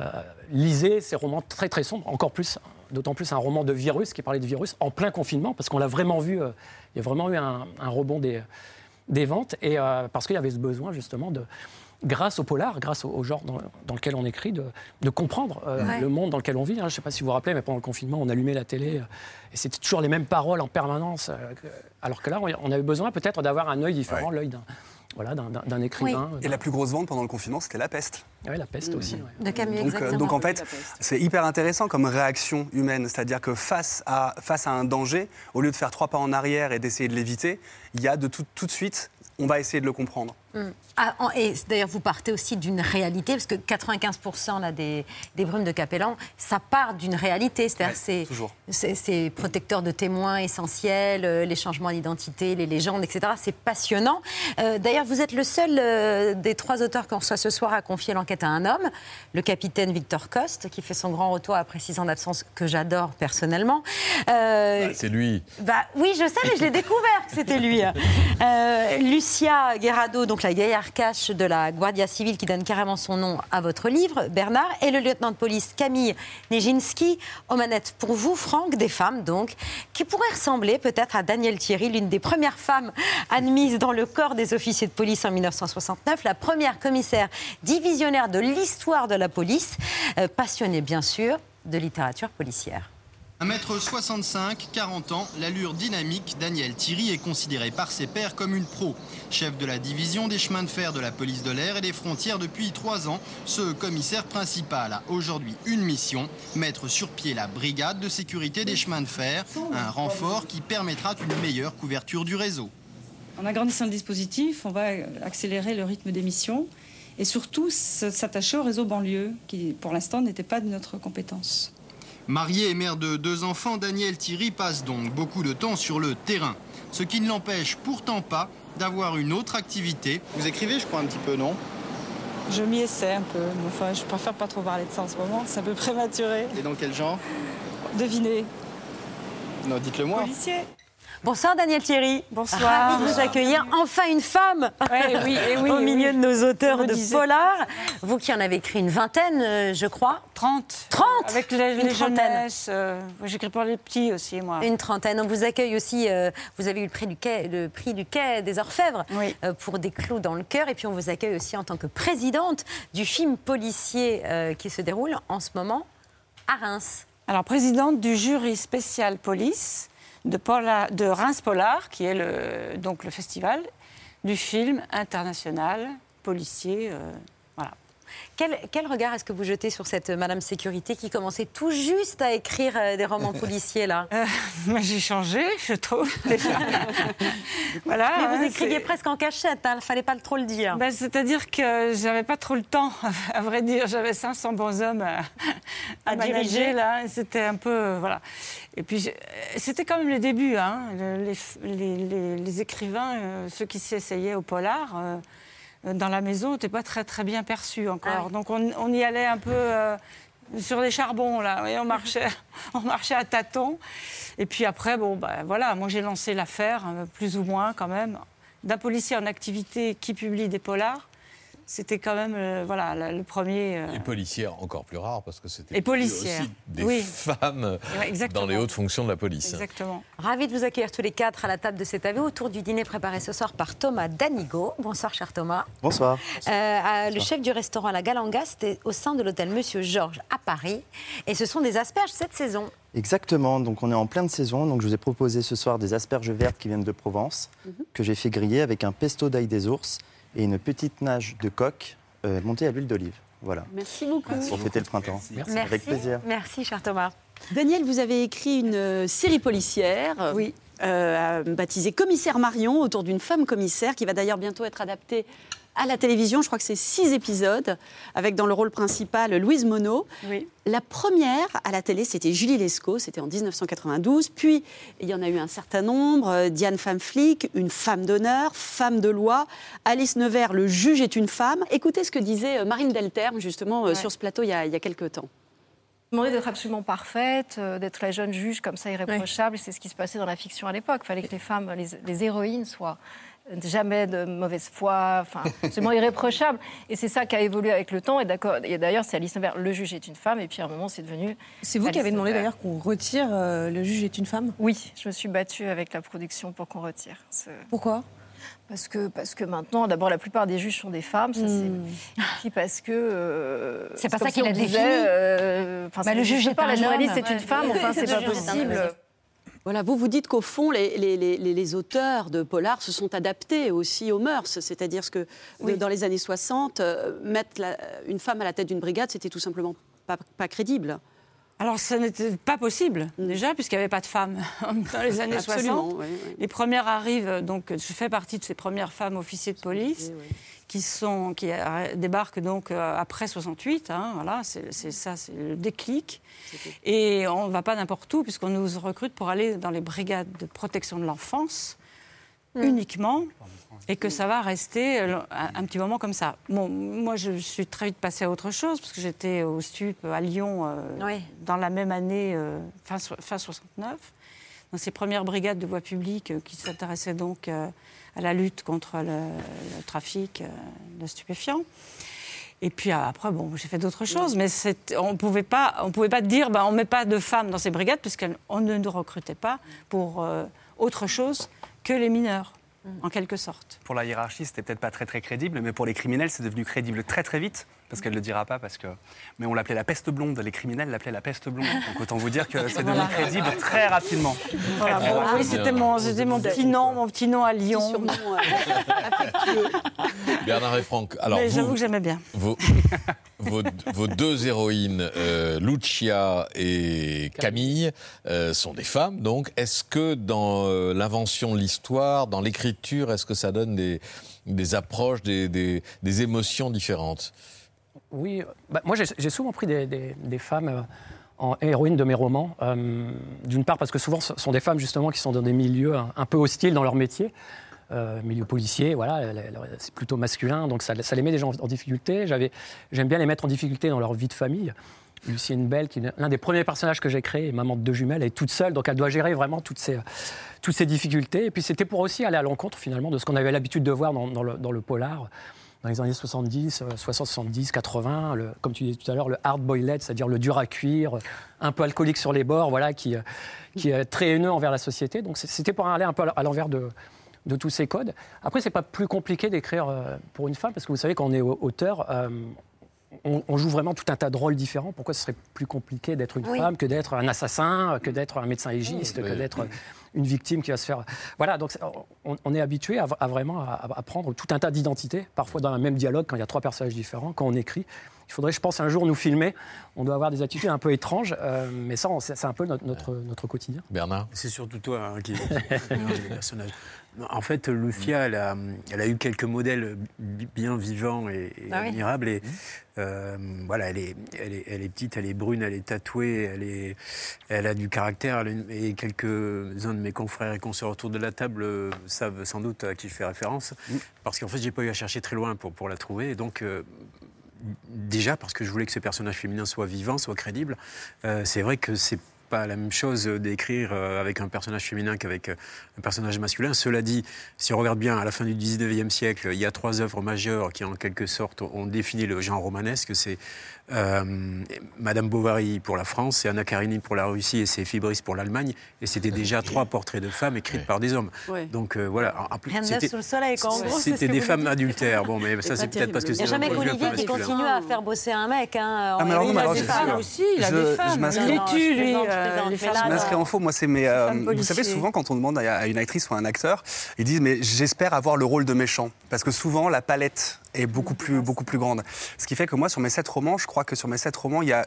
lisaient ces romans très très sombres, encore plus, d'autant plus un roman de virus qui parlait de virus en plein confinement, parce qu'on l'a vraiment vu, euh, il y a vraiment eu un, rebond des, des, ventes, et parce qu'il y avait ce besoin justement de, grâce au polar, grâce au, genre dans, lequel on écrit, de, de comprendre le monde dans lequel on vit. Hein. Je ne sais pas si vous vous rappelez, mais pendant le confinement, on allumait la télé et c'était toujours les mêmes paroles en permanence. alors que là, on avait besoin peut-être d'avoir un œil différent, l'œil d'un voilà, d'un écrivain. Et la plus grosse vente pendant le confinement, c'était la peste. Oui, la peste aussi. De Camus, donc, euh, donc en fait, c'est hyper intéressant comme réaction humaine. C'est-à-dire que face à, face à un danger, au lieu de faire trois pas en arrière et d'essayer de l'éviter, il y a de tout, tout de suite, on va essayer de le comprendre. Mm. Ah, et d'ailleurs, vous partez aussi d'une réalité, parce que 95% là, des, des, brumes de Capellan, ça part d'une réalité. C'est-à-dire c'est c'est protecteur de témoins essentiels, euh, les changements d'identité, les légendes, etc. C'est passionnant. Euh, d'ailleurs, vous êtes le seul euh, des trois auteurs qu'on reçoit ce soir à confier l'enquête à un homme, le capitaine Victor Coste, qui fait son grand retour après six ans d'absence, que j'adore personnellement. Bah, c'est lui. Bah, oui, je sais, mais je l'ai découvert que c'était lui. Lucia Guerrado, donc la gaillard cache de la Guardia Civile qui donne carrément son nom à votre livre, Bernard, et le lieutenant de police Camille Nijinsky, aux manettes pour vous, Franck, des femmes donc, qui pourraient ressembler peut-être à Danielle Thierry, l'une des premières femmes admises dans le corps des officiers de police en 1969, la première commissaire divisionnaire de l'histoire de la police, euh, passionnée bien sûr de littérature policière. 1m65, 40 ans, l'allure dynamique, Daniel Thierry est considéré par ses pairs comme une pro. Chef de la division des chemins de fer de la police de l'air et des frontières depuis trois ans, ce commissaire principal a aujourd'hui une mission, mettre sur pied la brigade de sécurité des chemins de fer, un renfort qui permettra une meilleure couverture du réseau. En agrandissant le dispositif, on va accélérer le rythme des missions et surtout s'attacher au réseau banlieue qui pour l'instant n'était pas de notre compétence. Marié et mère de deux enfants, Daniel Thierry passe donc beaucoup de temps sur le terrain. Ce qui ne l'empêche pourtant pas d'avoir une autre activité. Vous écrivez, je crois, un petit peu, non? Je m'y essaie un peu. Enfin, je préfère pas trop parler de ça en ce moment. C'est un peu prématuré. Et dans quel genre? Devinez. Non, dites-le moi. Policier. Bonsoir Daniel Thierry. Bonsoir. Ravi de vous accueillir. Enfin une femme oui, et oui, au milieu oui. de nos auteurs de disais. polar. Vous qui en avez écrit une vingtaine, euh, je crois. 30. 30 Avec les, Une les trentaine. jeunesses. euh, J'écris pour les petits aussi, moi. Une trentaine. On vous accueille aussi. euh, vous avez eu le prix du quai, le prix du quai des Orfèvres euh, pour des clous dans le cœur. Et puis on vous accueille aussi en tant que présidente du film policier qui se déroule en ce moment à Reims. Alors, présidente du jury spécial police de, Reims Polar, qui est le, donc le festival du film international policier. euh. Quel, quel regard est-ce que vous jetez sur cette Madame Sécurité qui commençait tout juste à écrire euh, des romans policiers là? Euh, J'ai changé, je trouve, déjà. voilà, Mais vous hein, écriviez presque en cachette, il ne fallait pas trop le dire. Ben, C'est-à-dire que j'avais pas trop le temps, à vrai dire. J'avais 500 bonshommes à, à À diriger, là. C'était un peu. euh, Voilà. Et puis, c'était quand même les débuts. Hein. Le- Les, les- les- les écrivains, euh, ceux qui s'essayaient au polar, euh, dans la maison, n'étaient pas très, très bien perçus encore. Donc, on, on y allait un peu. euh, sur les charbons, là, et on marchait, on marchait à tâtons. Et puis après, bon, ben voilà, moi j'ai lancé l'affaire, euh, plus ou moins quand même, d'un policier en activité qui publie des polars. C'était quand même, euh, voilà, le le premier. euh, Et policière, encore plus rare, parce que c'était Et policière, aussi des oui. femmes Ouais, dans les hautes fonctions de la police. Exactement. Ravi de vous accueillir tous les quatre à la table de cet avis autour du dîner préparé ce soir par Thomas Danigo. Bonsoir, cher Thomas. Bonsoir. Euh, euh, le chef du restaurant La Galanga, c'était au sein de l'hôtel Monsieur Georges à Paris. Et ce sont des asperges cette saison. Exactement, donc on est en pleine saison, donc je vous ai proposé ce soir des asperges vertes qui viennent de Provence, que j'ai fait griller avec un pesto d'ail des ours et une petite nage de coque euh, montée à l'huile d'olive. Voilà, Merci beaucoup. pour fêter le printemps. Avec plaisir. Merci, cher Thomas. Daniel, vous avez écrit une euh, série policière. Oui. baptisée Commissaire Marion, autour d'une femme commissaire, qui va d'ailleurs bientôt être adaptée à la télévision. Je crois que c'est six épisodes, avec dans le rôle principal Louise Monod. La première à la télé, c'était Julie Lescaut, c'était en 1992. Puis, il y en a eu un certain nombre. euh, Diane Femme Flic, une femme d'honneur, femme de loi. Alice Nevers, le juge est une femme. Écoutez ce que disait euh, Marine Delterme, justement, euh, sur ce plateau il y a, il y a quelques temps. demandé d'être absolument parfaite, euh, d'être la jeune juge comme ça irréprochable. C'est ce qui se passait dans la fiction à l'époque. Il fallait que les femmes, les, les héroïnes soient jamais de mauvaise foi, enfin, absolument irréprochables. Et c'est ça qui a évolué avec le temps. Et d'accord. Et d'ailleurs, c'est Alice Nevers, le juge est une femme. Et puis à un moment, c'est devenu. C'est vous qui avez demandé d'ailleurs qu'on retire euh, Le juge est une femme? Oui, je me suis battue avec la production pour qu'on retire. ce- Pourquoi? Parce que, parce que maintenant, d'abord, la plupart des juges sont des femmes. Ça, puis parce que. euh, C'est pas ça qu'il si a défini. euh, Bah, le juge est pas, la journaliste, c'est une femme. Enfin, c'est pas possible. Voilà, vous vous dites qu'au fond, les, les- les- les- les auteurs de polar se sont adaptés aussi aux mœurs. C'est-à-dire que dans les années 60, euh, mettre la- une femme à la tête d'une brigade, c'était tout simplement pas, pas crédible. Alors, ce n'était pas possible, Mm. déjà, puisqu'il n'y avait pas de femmes dans les années Absolument, 60. oui, oui. Les premières arrivent, donc je fais partie de ces premières femmes officiers de police qui, sont, qui euh, débarquent donc euh, après 68. hein, voilà, c'est ça, c'est le déclic. Et on ne va pas n'importe où, puisqu'on nous recrute pour aller dans les brigades de protection de l'enfance uniquement. Et que ça va rester euh, un, un petit moment comme ça. Bon, moi, je suis très vite passée à autre chose, parce que j'étais au STUP à Lyon euh, dans la même année, euh, fin, so- fin 69, dans ces premières brigades de voie publique euh, qui s'intéressaient donc euh, à la lutte contre le, le trafic euh, de stupéfiants. Et puis euh, après, bon, j'ai fait d'autres choses, mais on ne pouvait pas, on pouvait pas dire, ben, on ne met pas de femmes dans ces brigades, puisqu'on ne nous recrutait pas pour euh, autre chose que les mineurs, en quelque sorte. Pour la hiérarchie, c'était peut-être pas très très crédible, mais pour les criminels, c'est devenu crédible très très vite, parce qu'elle ne le dira pas, parce que. Mais on l'appelait la peste blonde, les criminels l'appelaient la peste blonde. Donc autant vous dire que c'est devenu crédible très rapidement. Voilà, bon, très oui, c'était mon, c'était mon petit nom, mon petit nom à Lyon. Bernard et Franck. Alors, j'avoue que j'aimais bien. Vos, vos, vos deux héroïnes, euh, Lucia et Camille, euh, sont des femmes. Donc, est-ce que dans euh, l'invention de l'histoire, dans l'écriture, est-ce que ça donne des, des approches, des, des- des émotions différentes? Oui, euh, bah, moi j'ai souvent pris des, femmes euh, en héroïnes de mes romans. euh, D'une part parce que souvent ce sont des femmes justement qui sont dans des milieux un, un peu hostiles dans leur métier. Euh, milieu policier, voilà, c'est plutôt masculin, donc ça, les met déjà en, en difficulté. J'aime bien les mettre en difficulté dans leur vie de famille. Lucienne Bell, qui est l'un des premiers personnages que j'ai créé, maman de deux jumelles, elle est toute seule, donc elle doit gérer vraiment toutes ces, toutes ces difficultés. Et puis c'était pour aussi aller à l'encontre finalement de ce qu'on avait l'habitude de voir dans, le, dans, le, polar dans les années 70, 60, 70, 80, le, comme tu disais tout à l'heure, le hard boiled, c'est-à-dire le dur à cuire, un peu alcoolique sur les bords, voilà, qui, qui est très haineux envers la société. Donc c'était pour aller un peu à l'envers de, de tous ces codes. Après, c'est pas plus compliqué d'écrire euh, pour une femme, parce que vous savez, quand on est auteur, on, joue vraiment tout un tas de rôles différents. Pourquoi ce serait plus compliqué d'être une femme que d'être un assassin, que d'être un médecin légiste, que d'être une victime qui va se faire. Voilà, donc on, est habitué à, vraiment à, prendre tout un tas d'identités, parfois dans un même dialogue, quand il y a trois personnages différents, quand on écrit. Il faudrait, je pense, un jour nous filmer. On doit avoir des attitudes un peu étranges, euh, mais ça, c'est un peu notre, notre, quotidien. Bernard? C'est surtout toi hein, qui le personnage. En fait, Lucia, elle a, elle a, eu quelques modèles bien vivants et, et ah admirables. Et, euh, voilà, elle est, elle, est, elle est, petite, elle est brune, elle est tatouée, elle, est, elle a du caractère. et quelques-uns de mes confrères et consoeurs autour de la table euh, savent sans doute à qui je fais référence. Mm. Parce qu'en fait, j'ai pas eu à chercher très loin pour, pour la trouver. Et donc, euh, déjà parce que je voulais que ce personnage féminin soit vivant, soit crédible. c'est vrai que c'est la même chose d'écrire euh, avec un personnage féminin qu'avec euh, un personnage masculin. Cela dit, si on regarde bien, à la fin du 19e siècle, il y a trois œuvres majeures qui, en quelque sorte, ont défini le genre romanesque. Euh, Madame Bovary pour la France, c'est Anna Karenine pour la Russie et c'est Fibris pour l'Allemagne. Et c'était déjà trois portraits de femmes écrits par des hommes. Donc euh, voilà. En plus, Rien soleil, C'était des femmes adultères. Bon, mais ça, c'est peut-être parce que c'est. Il n'y a jamais qu'Olivier qui continue à faire bosser un mec. Hein. Ah, mais alors, il a des femmes aussi. Il a des femmes. Il est tu, lui. Je m'inscris en faux. Moi, c'est mes. Euh, vous savez, souvent, quand on demande à une actrice ou à un acteur, ils disent Mais j'espère avoir le rôle de méchant. Parce que souvent, la palette est beaucoup plus, beaucoup plus grande. Ce qui fait que moi, sur mes sept romans, je crois que sur mes sept romans, il y a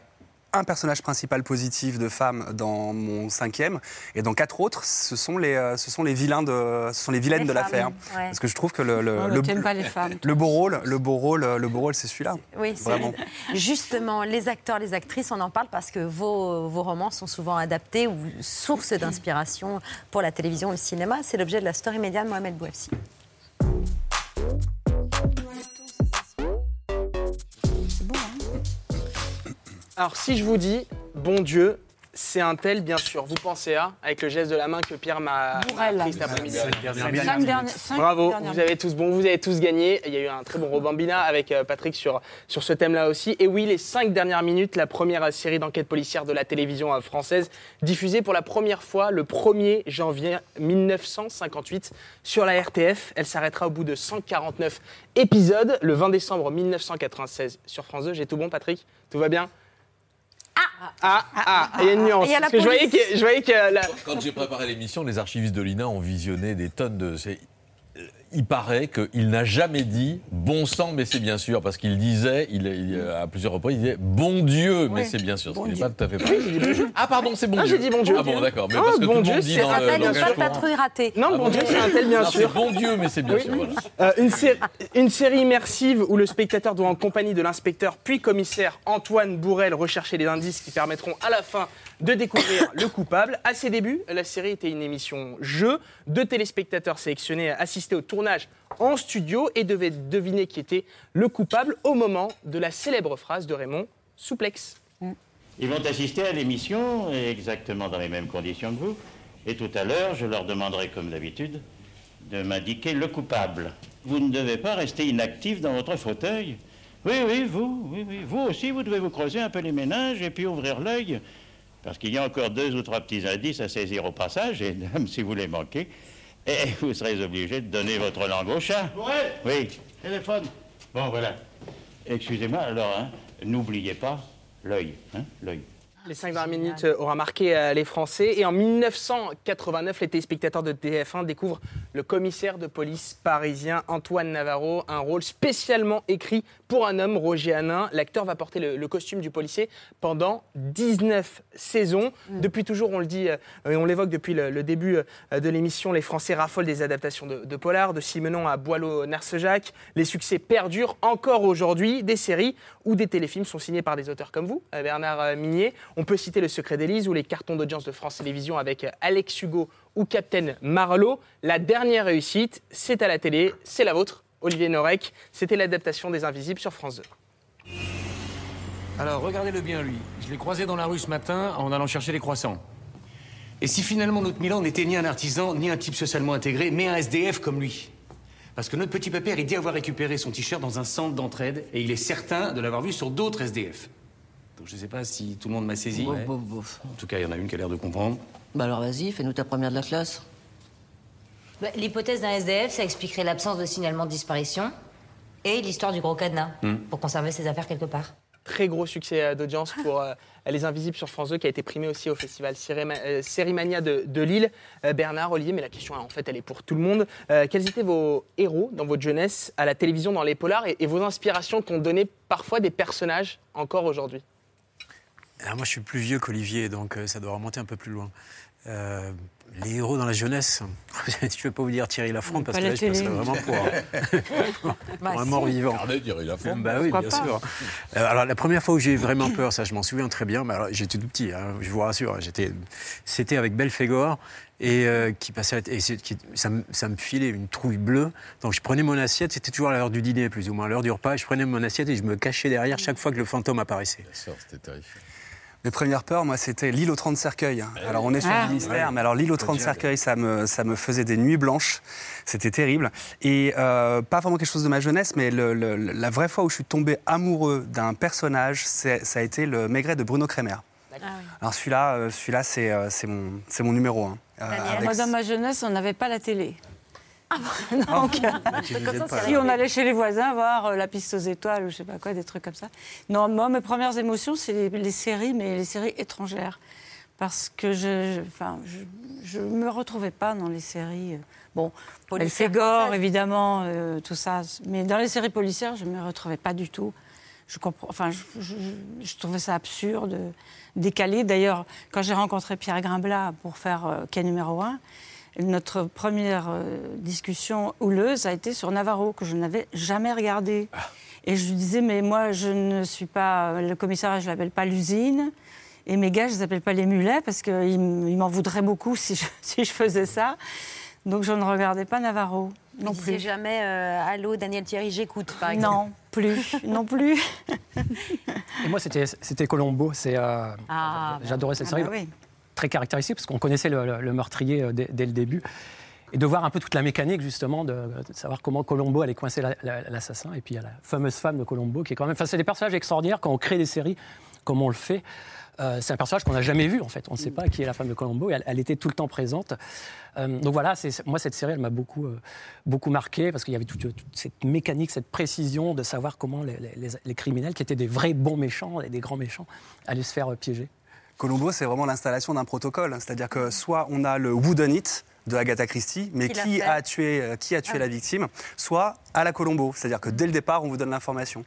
un personnage principal positif de femme dans mon cinquième, et dans quatre autres, ce sont les, euh, ce sont les vilains de, ce sont les vilaines de l'affaire. Parce que je trouve que le, le, oh, le, pas les femmes, le beau rôle, le beau rôle, le beau rôle, c'est celui-là. Oui, vraiment. Justement, les acteurs, les actrices, on en parle parce que vos, vos romans sont souvent adaptés ou source d'inspiration pour la télévision ou le cinéma. C'est l'objet de la story média de Mohamed Bouafsi. Alors si je vous dis, bon Dieu, c'est un tel, bien sûr. Vous pensez à, avec le geste de la main que Pierre m'a pris cet après-midi. Bravo, vous avez tous bon, vous avez tous gagné. Il y a eu un très bon Robambina avec euh, Patrick sur, sur ce thème-là aussi. Et oui, les cinq dernières minutes, la première série d'enquête policière de la télévision euh, française, diffusée pour la première fois le 1er janvier 1958 sur la RTF. Elle s'arrêtera au bout de 149 épisodes le 20 décembre 1996 sur France 2. J'ai tout bon, Patrick? Tout va bien? Ah, ah, ah, il y a une nuance. Parce que je voyais que, je voyais que Quand j'ai préparé l'émission, les archivistes de l'INA ont visionné des tonnes de il paraît qu'il n'a jamais dit bon sang, mais c'est bien sûr, parce qu'il disait, il, à plusieurs reprises, il disait bon Dieu, mais c'est bien sûr, ce qui n'est pas tout à fait pareil. ah, pardon, c'est bon ah, Dieu. j'ai dit bon Dieu. Ah bon, d'accord. Mais parce que bon tout Dieu, c'est un tel, une patrouille ratée. Non, ah bon Dieu, c'est un tel, bien sûr. Bon Dieu, mais c'est bien sûr. Euh, une, une série immersive où le spectateur doit, en compagnie de l'inspecteur puis commissaire Antoine Bourrel, rechercher les indices qui permettront à la fin de découvrir le coupable. À ses débuts, la série était une émission jeu. Deux téléspectateurs sélectionnés assistaient au tournage en studio et devaient deviner qui était le coupable au moment de la célèbre phrase de Raymond Souplex. Ils vont assister à l'émission exactement dans les mêmes conditions que vous. Et tout à l'heure, je leur demanderai, comme d'habitude, de m'indiquer le coupable. Vous ne devez pas rester inactif dans votre fauteuil. Oui, oui, vous, oui, oui. Vous aussi, vous devez vous creuser un peu les ménages et puis ouvrir l'œil parce qu'il y a encore deux ou trois petits indices à saisir au passage, et même si vous les manquez, et vous serez obligé de donner votre langue au chat. Oui. Téléphone. Bon, voilà. Excusez-moi, alors, hein, n'oubliez pas l'œil, hein, l'œil. Les cinq dernières minutes euh, aura marqué euh, les Français. Et en 1989, les téléspectateurs de TF1 découvrent le commissaire de police parisien Antoine Navarro, un rôle spécialement écrit pour un homme, Roger Hanin. L'acteur va porter le, costume du policier pendant 19 saisons. Mm. Depuis toujours, on le dit, euh, et on l'évoque depuis le, début de l'émission, les Français raffolent des adaptations de, de Polar, de Simenon à Boileau-Narcejac. Les succès perdurent encore aujourd'hui. Des séries ou des téléfilms sont signés par des auteurs comme vous, Bernard Minier. On peut citer Le Secret d'Élise ou les cartons d'audience de France Télévisions avec Alex Hugo ou Captain Marlowe. La dernière réussite, c'est à la télé, c'est la vôtre, Olivier Norek. C'était l'adaptation des Invisibles sur France 2. Alors, regardez-le bien, lui. Je l'ai croisé dans la rue ce matin en allant chercher les croissants. Et si finalement notre Milan n'était ni un artisan, ni un type socialement intégré, mais un SDF comme lui? Parce que notre petit pépère, il dit avoir récupéré son t-shirt dans un centre d'entraide, et il est certain de l'avoir vu sur d'autres SDF. Donc je ne sais pas si tout le monde m'a saisi. Bof, bof, bof. En tout cas, il y en a une qui a l'air de comprendre. Bah alors vas-y, fais-nous ta première de la classe. Bah, L'hypothèse d'un SDF, ça expliquerait l'absence de signalement de disparition et l'histoire du gros cadenas, Hmm. pour conserver ses affaires quelque part. Très gros succès euh, d'audience pour euh, Les Invisibles sur France 2, qui a été primé aussi au festival euh, Sérimania de, de Lille. Euh, Bernard, Olivier, mais la question, en fait, elle est pour tout le monde. Euh, quels étaient vos héros dans votre jeunesse, à la télévision, dans les polars, et, et vos inspirations qu'ont donné parfois des personnages encore aujourd'hui? Alors moi, je suis plus vieux qu'Olivier, donc euh, ça doit remonter un peu plus loin. Euh, les héros dans la jeunesse, je ne vais pas vous dire Thierry Lafronde, parce que là, je passerais télé. vraiment pour, un- Bah, pour un si. mort-vivant. Regardez, Thierry Lafronde. Bah oui, bien pas sûr. Euh, alors, la première fois où j'ai eu vraiment peur, ça, je m'en souviens très bien, mais alors, j'étais tout petit, hein, je vous rassure. J'étais, c'était avec Belphégor, et, euh, qui passait et qui- ça, me, ça me filait une trouille bleue. Donc, je prenais mon assiette, c'était toujours à l'heure du dîner, plus ou moins, à l'heure du repas, je prenais mon assiette et je me cachais derrière chaque fois que le fantôme apparaissait. C'était terrifiant. Mes premières peurs, moi, c'était l'île aux 30 cercueils. Alors, on est sur Ah. le ministère, Ouais. mais alors l'île aux 30 Faut dire. cercueils, ça me, ça me faisait des nuits blanches. C'était terrible. Et euh, pas vraiment quelque chose de ma jeunesse, mais le- le- la vraie fois où je suis tombé amoureux d'un personnage, ça a été le Maigret de Bruno Kremer. Alors celui-là, euh, celui-là, c'est euh, c'est mon, c'est mon numéro un. Euh, avec- Moi, dans ma jeunesse, on n'avait pas la télé. Ah Donc, nous aides pas, si là. on allait chez les voisins voir euh, la piste aux étoiles ou je sais pas quoi, des trucs comme ça. Non, moi, mes premières émotions, c'est les, les séries, mais les séries étrangères. Parce que je, je, enfin, je, je me retrouvais pas dans les séries. euh, Bon, Belphégor, françaises. évidemment, euh, tout ça. Mais dans les séries policières, je me retrouvais pas du tout. Je comprends, enfin, je, je- je- je trouvais ça absurde, décalé. D'ailleurs, quand j'ai rencontré Pierre Grimblat pour faire euh, Quai numéro 1, notre première euh, discussion houleuse a été sur Navarro, que je n'avais jamais regardé. Et je lui disais, mais moi, je ne suis pas. Le commissariat, je ne l'appelle pas l'usine. Et mes gars, je ne les appelle pas les mulets, parce qu'ils m'en voudraient beaucoup si je, si je faisais ça. Donc je ne regardais pas Navarro. Non Vous plus. jamais euh, Allô, Daniel Thierry, j'écoute, par exemple. Non, plus. non plus. Et moi, c'était c'était Colombo. C'est, euh, Ah, J'adorais cette Ah série. bah oui. Très caractéristique, parce qu'on connaissait le, meurtrier euh, dès, le début. Et de voir un peu toute la mécanique, justement, de, savoir comment Colombo allait coincer la- la- l'assassin. Et puis il y a la fameuse femme de Colombo, qui est quand même. Enfin, c'est des personnages extraordinaires quand on crée des séries, comme on le fait. Euh, c'est un personnage qu'on n'a jamais vu, en fait. On ne sait pas qui est la femme de Colombo. Elle, elle était tout le temps présente. Euh, donc voilà, moi, cette série, elle m'a beaucoup, beaucoup marqué, parce qu'il y avait toute, cette mécanique, cette précision de savoir comment les, les- criminels, qui étaient des vrais bons méchants et des grands méchants, allaient se faire piéger. Colombo, c'est vraiment l'installation d'un protocole. C'est-à-dire que soit on a le whodunit it de Agatha Christie, mais Qui a tué, euh, qui a tué Ah. la victime, soit à la Colombo. C'est-à-dire que dès le départ, on vous donne l'information.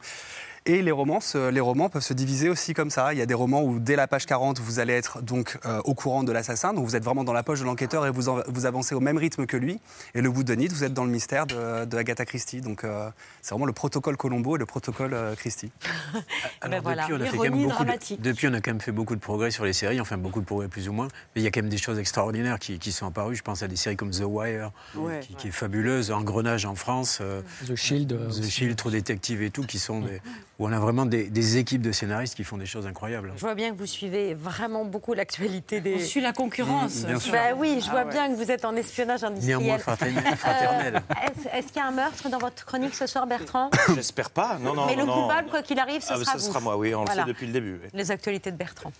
Et les romans, se- les romans peuvent se diviser aussi comme ça. Il y a des romans où dès la page 40, vous allez être donc euh, au courant de l'assassin, donc vous êtes vraiment dans la poche de l'enquêteur et vous, en- vous avancez au même rythme que lui. Et le whodunit, vous êtes dans le mystère de, de Agatha Christie. Donc euh, c'est vraiment le protocole Colombo et le protocole euh, Christie. Alors, voilà. depuis, on a fait quand même beaucoup de- dramatique. depuis, on a quand même fait beaucoup de progrès sur les séries, enfin beaucoup de progrès plus ou moins. Mais il y a quand même des choses extraordinaires qui, qui sont apparues. Je pense à des séries comme The Wire, Ouais. qui, qui est fabuleuse, Engrenage en France, euh, The Shield. euh, The aussi. Shield, True Detective et tout, qui sont des- où on a vraiment des, des équipes de scénaristes qui font des choses incroyables. Je vois bien que vous suivez vraiment beaucoup l'actualité des. On suit la concurrence. Bien sûr. Bah oui, je vois Ah ouais. bien que vous êtes en espionnage industriel. Néanmoins fraternel. fraternel. Euh, Est-ce est-ce qu'il y a un meurtre dans votre chronique ce soir, Bertrand J'espère pas. Non, non, Mais non, le non. coupable, quoi qu'il arrive, ce Ah, sera ça vous. sera moi, oui, on Voilà. le sait depuis le début. oui. Les actualités de Bertrand.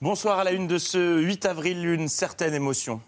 Bonsoir à la une de ce 8 avril, une certaine émotion.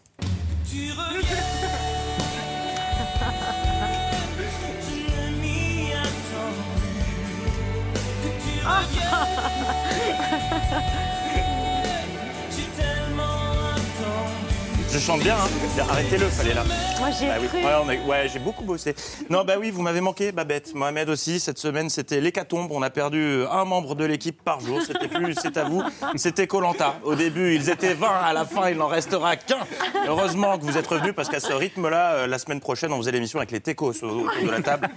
Je chante bien, hein Arrêtez-le, fallait là. Moi, j'y ai Bah oui. Ouais, j'ai beaucoup bossé. Non, bah oui, vous m'avez manqué, Babette. Mohamed aussi. Cette semaine, c'était l'hécatombe. On a perdu un membre de l'équipe par jour. C'était plus, c'est à vous. C'était Colanta. Au début, ils étaient 20. À la fin, il n'en restera qu'un. Heureusement que vous êtes revenus parce qu'à ce rythme-là, euh, la semaine prochaine, on faisait l'émission avec les techos autour de la table.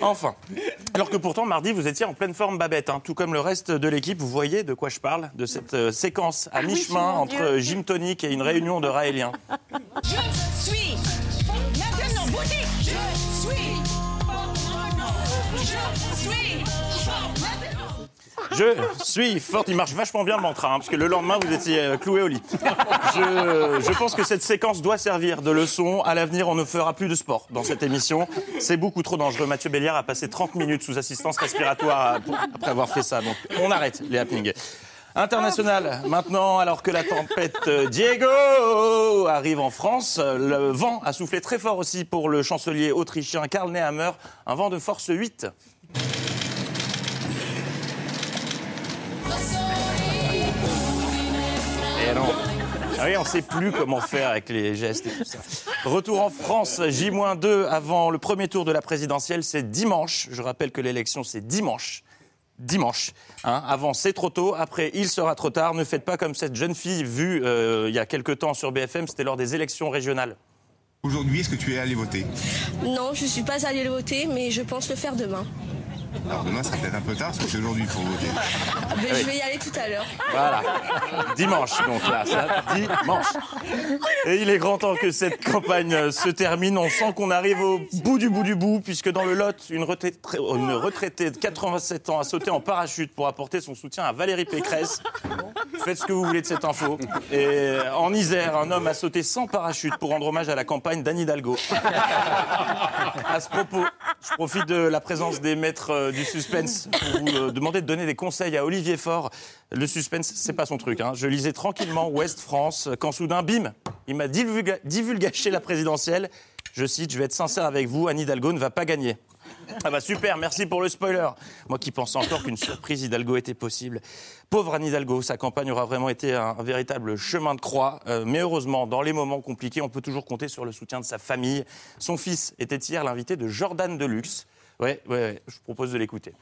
Enfin. Alors que pourtant, mardi, vous étiez en pleine forme, Babette. hein. Tout comme le reste de l'équipe, vous voyez de quoi je parle De cette euh, séquence à Ah mi-chemin entre gym tonic et une réunion de Raéliens. Boutique. Je suis Je suis forte. Il marche vachement bien le mantra, hein, parce que le lendemain, vous étiez euh, cloué au lit. Je, je pense que cette séquence doit servir de leçon. À l'avenir, on ne fera plus de sport dans cette émission. C'est beaucoup trop dangereux. Mathieu Béliard a passé 30 minutes sous assistance respiratoire après avoir fait ça. Donc, on arrête les happenings. International, maintenant, alors que la tempête euh, Diego arrive en France, le vent a soufflé très fort aussi pour le chancelier autrichien Karl Nehammer, un vent de force 8. Oui, on ne sait plus comment faire avec les gestes et tout ça. Retour en France, J-2 avant le premier tour de la présidentielle, c'est dimanche. Je rappelle que l'élection, c'est dimanche. Dimanche. Hein. Avant, c'est trop tôt. Après, il sera trop tard. Ne faites pas comme cette jeune fille vue euh, il y a quelque temps sur BFM. C'était lors des élections régionales. Aujourd'hui, est-ce que tu es allé voter? Non, je ne suis pas allé voter, mais je pense le faire demain. Alors demain, ça peut-être un peu tard, parce que c'est aujourd'hui faut voter. Mais Oui. Je vais y aller tout à l'heure. Voilà. Dimanche, donc là, ça, dimanche. Et il est grand temps que cette campagne euh, se termine. On sent qu'on arrive au bout du bout du bout, puisque dans le Lot, une retraitée, une retraitée de 87 ans a sauté en parachute pour apporter son soutien à Valérie Pécresse. Faites ce que vous voulez de cette info. Et en Isère, un homme a sauté sans parachute pour rendre hommage à la campagne d'Anne Hidalgo. À ce propos, je profite de la présence des maîtres euh, du suspense pour vous euh, demander de donner des conseils à Olivier Faure. Le suspense, c'est pas son truc. hein. Je lisais tranquillement Ouest France quand soudain, bim, il m'a divulga- divulgaché la présidentielle. Je cite, je vais être sincère avec vous, Anne Hidalgo ne va pas gagner. Ah bah super, merci pour le spoiler. Moi qui pensais encore qu'une surprise Hidalgo était possible. Pauvre Anne Hidalgo, sa campagne aura vraiment été un, véritable chemin de croix. Euh, mais heureusement, dans les moments compliqués, on peut toujours compter sur le soutien de sa famille. Son fils était hier l'invité de Jordan Deluxe. Ouais, ouais, ouais, je vous propose de l'écouter.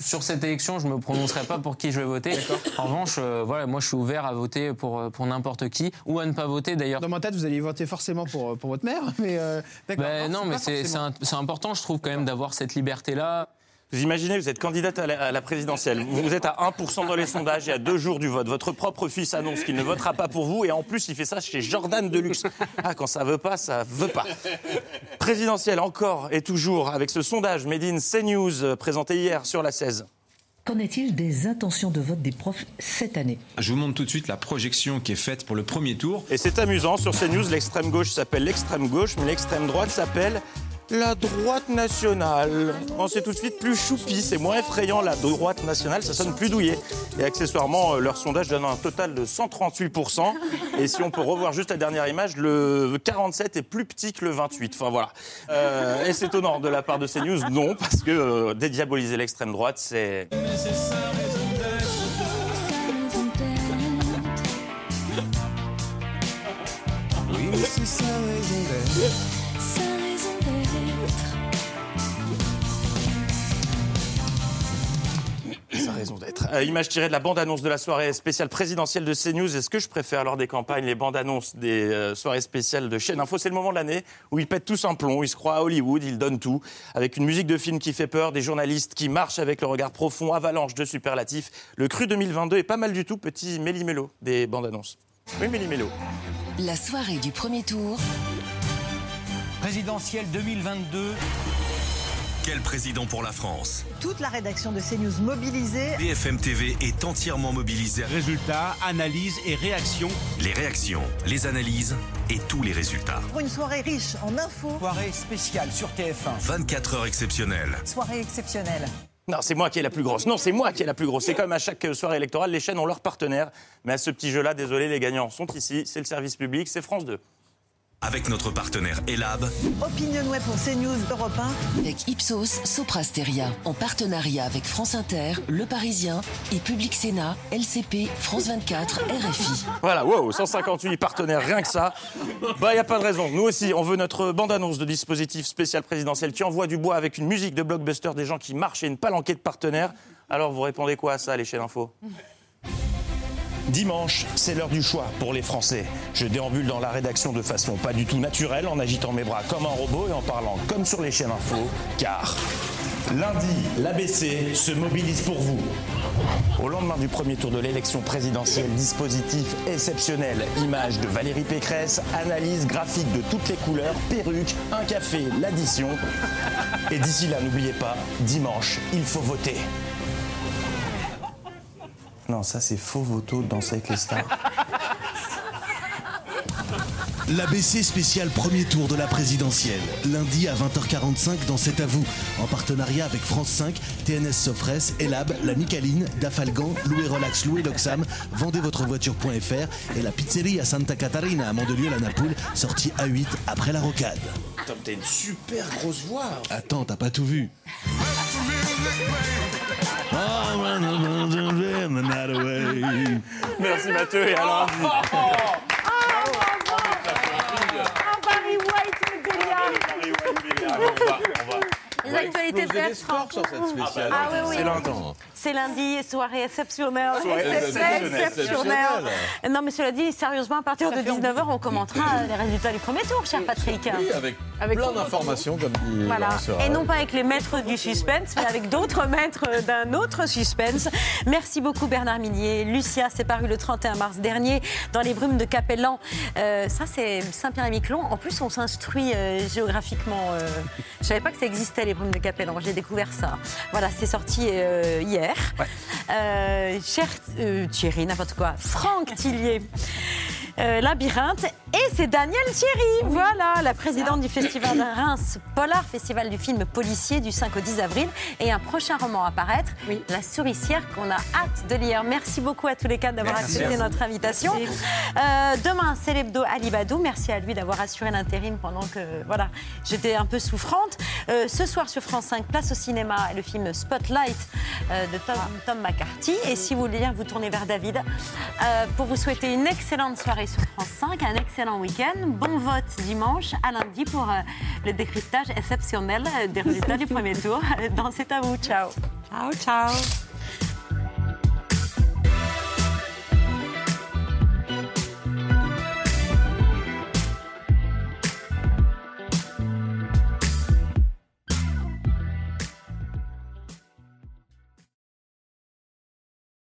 Sur cette élection, je ne me prononcerai pas pour qui je vais voter. En revanche, euh, voilà, moi je suis ouvert à voter pour, euh, pour n'importe qui ou à ne pas voter d'ailleurs. Dans ma tête, vous allez voter forcément pour, pour votre mère, mais euh, d'accord. Ben, non, mais c'est important, je trouve, quand même, d'avoir cette liberté-là. Vous imaginez, vous êtes candidate à la, à la présidentielle. Vous vous êtes à 1% dans les sondages et à deux jours du vote. Votre propre fils annonce qu'il ne votera pas pour vous et en plus, il fait ça chez Jordan Deluxe. Ah, quand ça veut pas, ça veut pas. Présidentielle encore et toujours avec ce sondage Made in CNews euh, présenté hier sur la 16. Qu'en est-il des intentions de vote des profs cette année? Je vous montre tout de suite la projection qui est faite pour le premier tour. Et c'est amusant, sur CNews, l'extrême gauche s'appelle l'extrême gauche, mais l'extrême droite s'appelle la droite nationale. On c'est tout de suite plus choupi, c'est moins effrayant, la droite nationale, ça sonne plus douillet. Et accessoirement, euh, leur sondage donne un total de 138%. Et si on peut revoir juste la dernière image, le 47 est plus petit que le 28. Enfin voilà. Euh, Est-ce étonnant de la part de CNews Non, parce que euh, dédiaboliser l'extrême droite, c'est... C'est raison d'être. Euh, image tirée de la bande-annonce de la soirée spéciale présidentielle de CNews. Est-ce que je préfère lors des campagnes les bandes-annonces des euh, soirées spéciales de chaîne Info C'est le moment de l'année où ils pètent tous un plomb, ils se croient à Hollywood, ils donnent tout. Avec une musique de film qui fait peur, des journalistes qui marchent avec le regard profond, avalanche de superlatifs. Le cru 2022 est pas mal du tout, petit méli-mélo des bandes-annonces. Oui, méli-mélo. La soirée du premier tour. Présidentielle 2022. Quel président pour la France Toute la rédaction de CNews mobilisée. BFM TV est entièrement mobilisée. Résultats, analyses et réactions. Les réactions, les analyses et tous les résultats. Pour une soirée riche en infos. Soirée spéciale sur TF1. 24 heures exceptionnelles. Soirée exceptionnelle. Non, c'est moi qui ai la plus grosse. Non, c'est moi qui ai la plus grosse. C'est comme à chaque soirée électorale, les chaînes ont leurs partenaires. Mais à ce petit jeu-là, désolé, les gagnants sont ici. C'est le service public, c'est France 2. Avec notre partenaire Elab, Opinion Web pour CNews Europe 1. Avec Ipsos, Soprasteria, en partenariat avec France Inter, Le Parisien et Public Sénat, LCP, France 24, RFI. Voilà, wow, 158 partenaires, rien que ça. Bah, y a pas de raison. Nous aussi, on veut notre bande-annonce de dispositif spécial présidentiel qui envoie du bois avec une musique de blockbuster, des gens qui marchent et une palanquée de partenaires. Alors, vous répondez quoi à ça, les chaînes info? Dimanche, c'est l'heure du choix pour les Français. Je déambule dans la rédaction de façon pas du tout naturelle, en agitant mes bras comme un robot et en parlant comme sur les chaînes info, car lundi, l'ABC se mobilise pour vous. Au lendemain du premier tour de l'élection présidentielle, dispositif exceptionnel, images de Valérie Pécresse, analyse graphique de toutes les couleurs, perruque, un café, l'addition. Et d'ici là, n'oubliez pas, dimanche, il faut voter. Non, ça c'est faux voto de danser avec les stars. L'ABC spécial premier tour de la présidentielle. Lundi à 20h45 dans C'est à vous. En partenariat avec France 5, TNS Sofres, Elab, La Nicaline, Dafalgan, Louis Relax, Louis Loxam, vendez votre voiture.fr et la pizzeria Santa Catarina à Mandelieu la Napoule, sortie à 8 après la rocade. T'as une super grosse voix. Attends, t'as pas tout vu. Merci Mathieu et à lundi. Barry White, le délire. Les actualités de sur cette spéciale. Ah oui, oui. C'est longtemps. C'est lundi, soirée exceptionnelle. Soirée exceptionnelle. exceptionnelle. Non, mais cela dit, sérieusement, à partir de 19h, on commentera les résultats du premier tour, cher Patrick. Oui, avec, plein d'informations, comme dit Voilà. Et non pas avec les maîtres du suspense, mais avec d'autres maîtres d'un autre suspense. Merci beaucoup Bernard Millier. Lucia, c'est paru le 31 mars dernier dans les brumes de Capellan. Euh, ça, c'est Saint-Pierre-et-Miquelon. En plus, on s'instruit euh, géographiquement. euh, je savais pas que ça existait, les brumes de Capellan. J'ai découvert ça. Voilà, c'est sorti euh, hier. Euh, cher euh, Thierry, n'importe quoi. Franck Tillier. Euh, Labyrinthe et c'est Daniel Thierry, voilà, la présidente du festival de Reims Polar, festival du film policier du 5 au 10 avril et un prochain roman à paraître, La souricière qu'on a hâte de lire. Merci beaucoup à tous les quatre d'avoir accepté notre invitation. Euh, demain, c'est l'hebdo Ali Badou. Merci à lui d'avoir assuré l'intérim pendant que voilà, j'étais un peu souffrante. Euh, ce soir sur France 5, place au cinéma, le film Spotlight de Tom, Tom McCarthy. Et si vous voulez bien vous tourner vers David pour vous souhaiter une excellente soirée sur France 5, un excellent week-end. Bon vote dimanche à lundi pour euh, le décryptage exceptionnel euh, des résultats du premier tour. Dans C'est à vous. Ciao. Ciao, ciao.